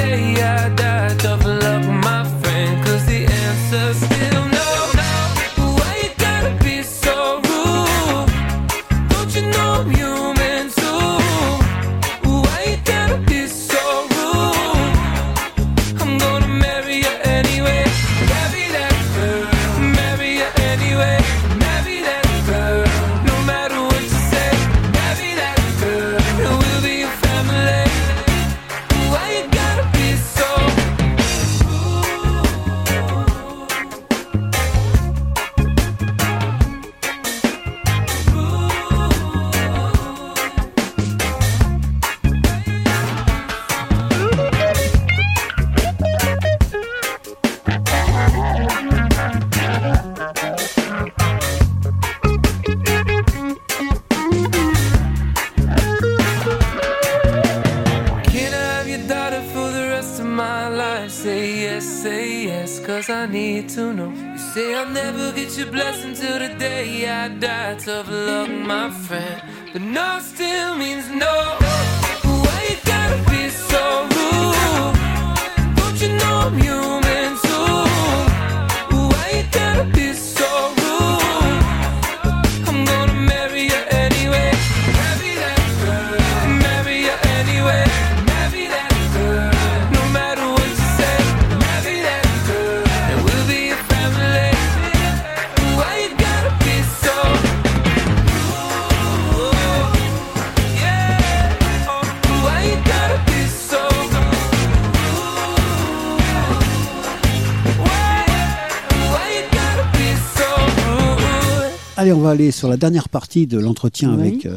va aller sur la dernière partie de l'entretien Oui. avec euh,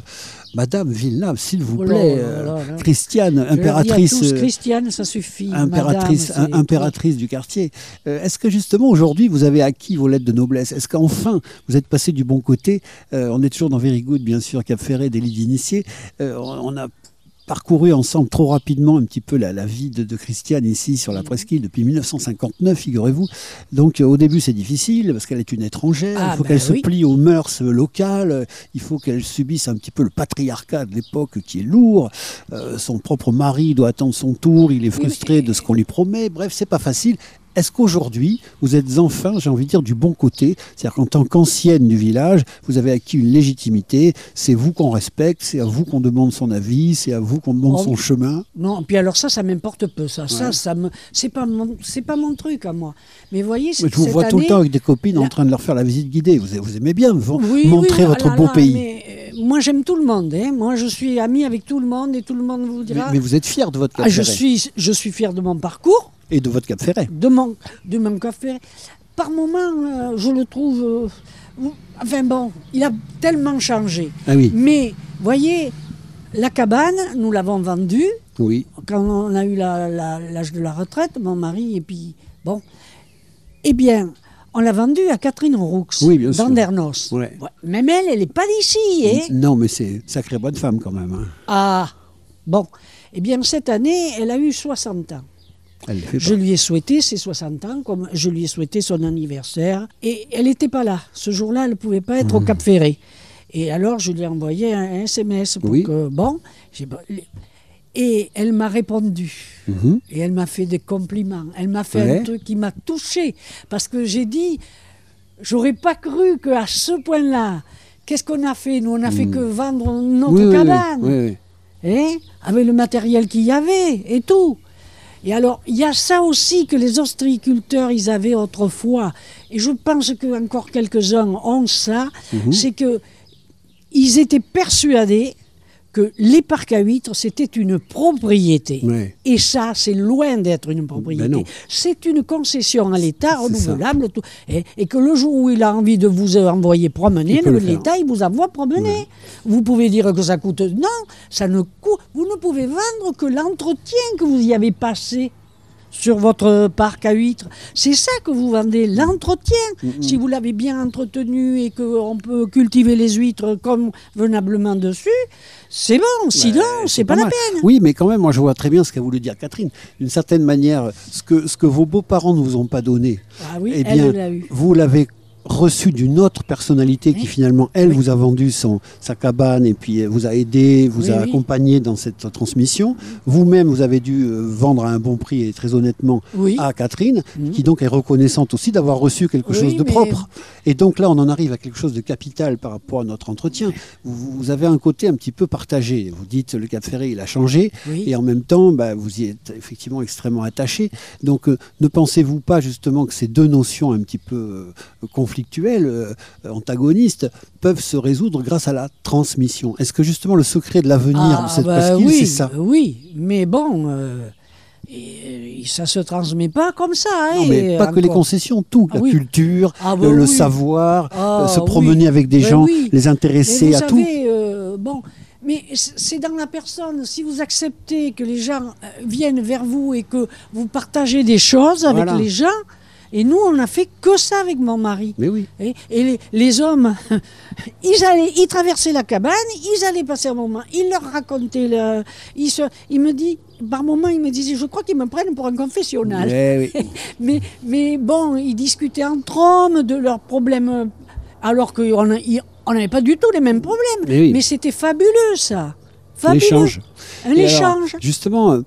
Madame Villeneuve, s'il vous Oh là plaît. là euh, là là. Christiane, impératrice. tous, euh, Christiane, ça suffit. Impératrice, Madame, impératrice du quartier. Euh, Est-ce que justement aujourd'hui vous avez acquis vos lettres de noblesse? Est-ce qu'enfin vous êtes passé du bon côté? Euh, On est toujours dans Very Good, bien sûr, Cap Ferré, délit d'initié. Euh, on on a parcouru ensemble trop rapidement un petit peu la, la vie de, de Christiane ici sur la Mhm. presqu'île depuis 1959, figurez-vous. Donc euh, au début c'est difficile parce qu'elle est une étrangère, Ah, il faut ben qu'elle se plie aux mœurs locales, il faut qu'elle subisse un petit peu le patriarcat de l'époque qui est lourd. Euh, son propre mari doit attendre son tour, il est frustré de ce qu'on lui promet. Bref, c'est pas facile. Est-ce qu'aujourd'hui, vous êtes enfin, j'ai envie de dire, du bon côté? C'est-à-dire qu'en tant qu'ancienne du village, vous avez acquis une légitimité, c'est vous qu'on respecte, c'est à vous qu'on demande son avis, c'est à vous qu'on demande Oh, son chemin. Non, puis alors ça, ça m'importe peu. Ça, Ouais. ça, ça me, c'est pas mon, c'est pas mon truc à moi. Mais vous voyez, Mais je vous cette vois tout le temps avec des copines en train de leur faire la visite guidée. Vous, vous aimez bien vous- Oui, montrer oui, votre ah là beau là, pays. mais, euh, moi, j'aime tout le monde. hein. Moi, je suis amie avec tout le monde et tout le monde vous dira. mais vous êtes fier de votre Ah, je suis, je suis fier de mon parcours, et de votre Cap Ferret. de mon, de mon café. Par moments, euh, je le trouve. euh, enfin bon, il a tellement changé. Ah oui, Mais, voyez, la cabane, nous l'avons vendue oui. quand on a eu la- la- l'âge de la retraite, mon mari, et puis bon. Eh bien, on l'a vendue à Catherine Roux, Oui, bien sûr. d'Andernos. Ouais. Ouais. Même elle, elle n'est pas d'ici. Hein Non, mais c'est sacrée bonne femme quand même. hein. ah, bon. Eh bien, cette année, elle a eu 60 ans. Je lui ai souhaité ses 60 ans, comme je lui ai souhaité son anniversaire. Et elle n'était pas là. Ce jour-là, elle ne pouvait pas être au Cap Ferré. Et alors, je lui ai envoyé un, un SMS pour Oui. que, bon, et elle m'a répondu. Mhm. Et elle m'a fait des compliments. Elle m'a fait Ouais. un truc qui m'a touché. Parce que j'ai dit, j'aurais pas cru qu'à ce point-là, qu'est-ce qu'on a fait? Nous, on n'a fait que vendre notre. Oui, cabane. oui, oui. Hein, avec le matériel qu'il y avait et tout. Et alors, il y a ça aussi que les ostréiculteurs, ils avaient autrefois. Et je pense que encore quelques-uns ont ça. Mhm. C'est que ils étaient persuadés que les parcs à huîtres, c'était une propriété. Ouais. Et ça, c'est loin d'être une Ben propriété. non. c'est une concession à l'État renouvelable. tout. Et, et que le jour où il a envie de vous envoyer promener, l'État, il vous envoie promener. Vous pouvez dire que ça coûte. Non, ça ne coûte. Vous ne pouvez vendre que l'entretien que vous y avez passé sur votre parc à huîtres. C'est ça que vous vendez, l'entretien. Si vous l'avez bien entretenu et qu'on peut cultiver les huîtres convenablement dessus, c'est bon. Sinon, c'est pas, la peine. Oui, mais quand même, moi je vois très bien ce qu'a voulu dire Catherine. D'une certaine manière, ce que, ce que vos beaux-parents ne vous ont pas donné, Ah oui, eh bien, vous l'avez reçu d'une autre personnalité qui finalement, elle, Oui. vous a vendu son, sa cabane et puis euh, vous a aidé, vous Oui, a accompagné dans cette transmission. Vous-même, vous avez dû euh, vendre à un bon prix et très honnêtement Oui. à Catherine, Mhm. qui donc est reconnaissante aussi d'avoir reçu quelque chose de mais- propre. Et donc là, on en arrive à quelque chose de capital par rapport à notre entretien. Vous, vous avez un côté un petit peu partagé. Vous dites le Cap Ferré, il a changé, et en même temps, bah, vous y êtes effectivement extrêmement attaché. Donc, euh, ne pensez-vous pas justement que ces deux notions un petit peu euh, conflictuelles, euh, antagonistes, peuvent se résoudre grâce à la transmission Est-ce que justement le secret de l'avenir de Ah, cette bah presqu'île, oui, c'est ça? Oui, mais bon, euh, et- et ça se transmet pas comme ça. hein, Non, mais pas que les concessions, tout. Ah la oui. culture, Ah bah le, le oui. savoir, Ah euh, se promener avec des Ben gens, les intéresser vous à tout. euh, bon, mais c'est dans la personne. Si vous acceptez que les gens euh, viennent vers vous et que vous partagez des choses avec Voilà. les gens, et nous, on n'a fait que ça avec mon mari. Mais oui. Et, et les, les hommes, ils, allaient, ils traversaient la cabane, ils allaient passer un moment, ils leur racontaient, le, ils, se, ils me dit, par moments, ils me disaient, je crois qu'ils me prennent pour un confessionnal. Eh oui. Mais, mais bon, ils discutaient entre hommes de leurs problèmes, alors qu'on n'avait pas du tout les mêmes problèmes. Mais oui. Mais c'était fabuleux, ça. Fabuleux. L'échange. Un Et alors, échange. justement,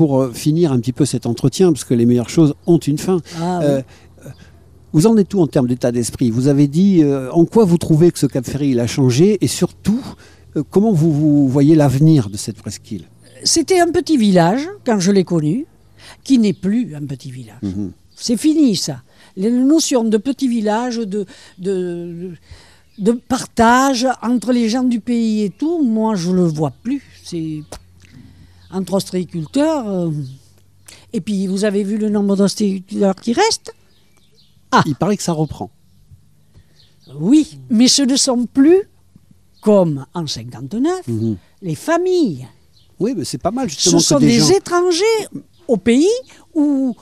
pour euh, finir un petit peu cet entretien, parce que les meilleures choses ont une fin. Ah, oui. euh, euh, vous en êtes où en termes d'état d'esprit? Vous avez dit euh, en quoi vous trouvez que ce Cap Ferré il a changé? Et surtout euh, comment vous, vous voyez l'avenir de cette presqu'île? C'était un petit village, quand je l'ai connu, qui n'est plus un petit village. Mhm. C'est fini, ça. Les notions de petit village, de, de, de partage entre les gens du pays et tout, moi, je ne le vois plus. C'est entre ostréiculteurs. euh, Et puis, vous avez vu le nombre d'ostréiculteurs qui restent? Ah. Il paraît que ça reprend. Oui, mais ce ne sont plus, comme en 59, Mhm. les familles. Oui, mais c'est pas mal Ce justement sont que des, des gens. étrangers au pays ou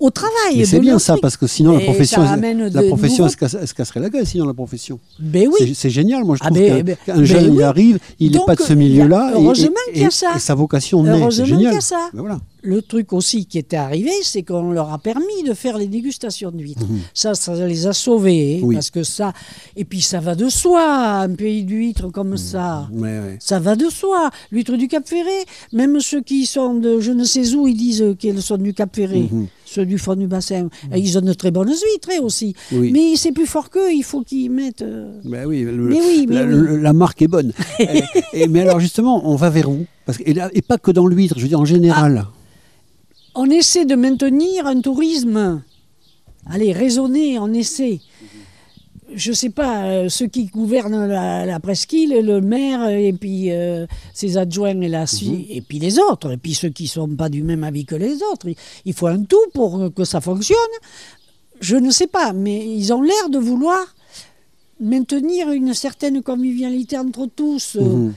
au travail. C'est bien ça parce que sinon la profession, ça la profession elle elle se casserait la gueule sinon la profession. Ben C'est- oui. C'est génial, moi je Ah trouve ben, qu'un ben, qu'un ben jeune il oui. arrive, il n'est pas de ce il milieu-là et- heureusement et, qu'il y a et- ça. et sa vocation naît. C'est Heureusement génial. qu'il y a ça. Voilà. Le truc aussi qui était arrivé, c'est qu'on leur a permis de faire les dégustations d'huîtres. Ça, ça les a sauvés. Mhm. Oui. Parce que ça. Et puis ça va de soi, un pays d'huîtres comme ça. Ouais, ouais. Ça va de soi. L'huître du Cap Ferré, même ceux qui sont de je ne sais où, ils disent qu'elles sont du Cap Ferré. Mhm. Ceux du fond du bassin. Et Ils ont de très bonnes huîtres aussi. Oui. Mais c'est plus fort qu'eux, il faut qu'ils mettent. euh, Ben oui, le- Mais oui, mais la, oui. le- la marque est bonne. et, et- mais alors justement, on va vers où? Parce que, et, là- et pas que dans l'huître, je veux dire en général. On essaie de maintenir un tourisme. Allez, raisonner, on essaie. Je ne sais pas, euh, ceux qui gouvernent la, la presqu'île, le maire, et puis euh, ses adjoints, et, la, su- et puis les autres, et puis ceux qui ne sont pas du même avis que les autres. Il- faut un tout pour que ça fonctionne. Je ne sais pas, mais ils ont l'air de vouloir maintenir une certaine convivialité entre tous. Euh, Mhm.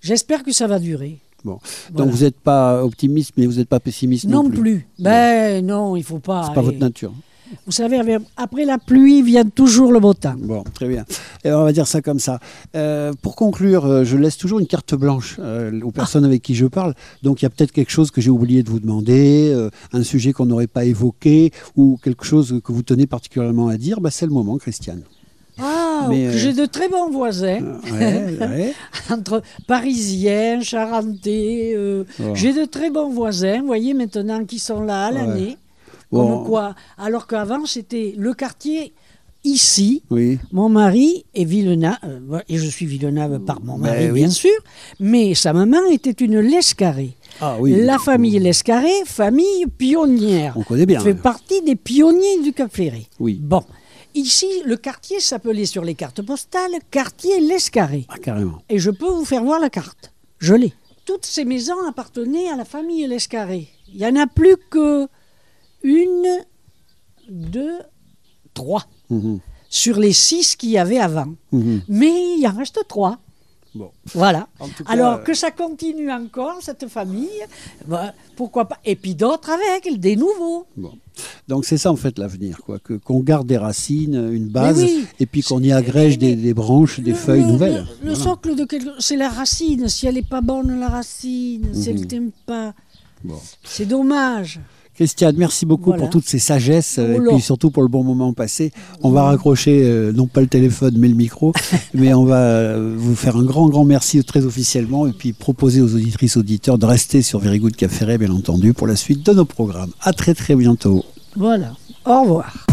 J'espère que ça va durer. Bon. Voilà. Donc vous n'êtes pas optimiste, mais vous n'êtes pas pessimiste non, Non, plus. Ben non, il faut pas. C'est pas votre nature. Vous savez, après la pluie vient toujours le beau temps. Bon, très bien. Et on va dire ça comme ça. Euh, pour conclure, euh, je laisse toujours une carte blanche euh, aux personnes avec qui je parle. Donc il y a peut-être quelque chose que j'ai oublié de vous demander, euh, un sujet qu'on n'aurait pas évoqué, ou quelque chose que vous tenez particulièrement à dire. Bah, c'est le moment, Christiane. Ah, euh, j'ai de très bons voisins, Ouais, ouais. entre parisiens, charentais. euh, Oh. J'ai de très bons voisins, vous voyez, maintenant, qui sont là à l'année. Bon. Comme quoi Alors qu'avant, c'était le quartier ici. Oui. Mon mari est Villeneuve, euh, et je suis Villeneuve par mon Ben mari, oui. bien sûr, mais sa maman était une Lescarré. Ah oui. La famille Lescarré, famille pionnière. On connaît bien. fait partie des pionniers du Cap Ferré. Oui. Bon, ici, le quartier s'appelait sur les cartes postales quartier Lescarré. Ah, carrément. Et je peux vous faire voir la carte. Je l'ai. Toutes ces maisons appartenaient à la famille Lescarré. Il n'y en a plus que une, deux, trois Mhm. sur les six qu'il y avait avant. Mhm. Mais il en reste trois. Bon. Voilà. Cas, Alors euh, que ça continue encore, cette famille, bah, pourquoi pas Et puis d'autres avec, des nouveaux. Bon. Donc c'est ça en fait l'avenir, quoi. Que qu'on garde des racines, une base, oui. et puis qu'on y agrège des, branches, des Le- feuilles le- nouvelles. Le, socle de quelque c'est la racine. Si elle n'est pas bonne, la racine, si elle Mhm. ne t'aime pas, Bon. c'est dommage. Christiane, merci beaucoup Voilà. pour toutes ces sagesses euh, et puis surtout pour le bon moment passé. On va raccrocher euh, non pas le téléphone mais le micro, mais on va euh, vous faire un grand grand merci très officiellement et puis proposer aux auditrices auditeurs de rester sur Very Good Café bien entendu pour la suite de nos programmes. À très très bientôt. Voilà. Au revoir.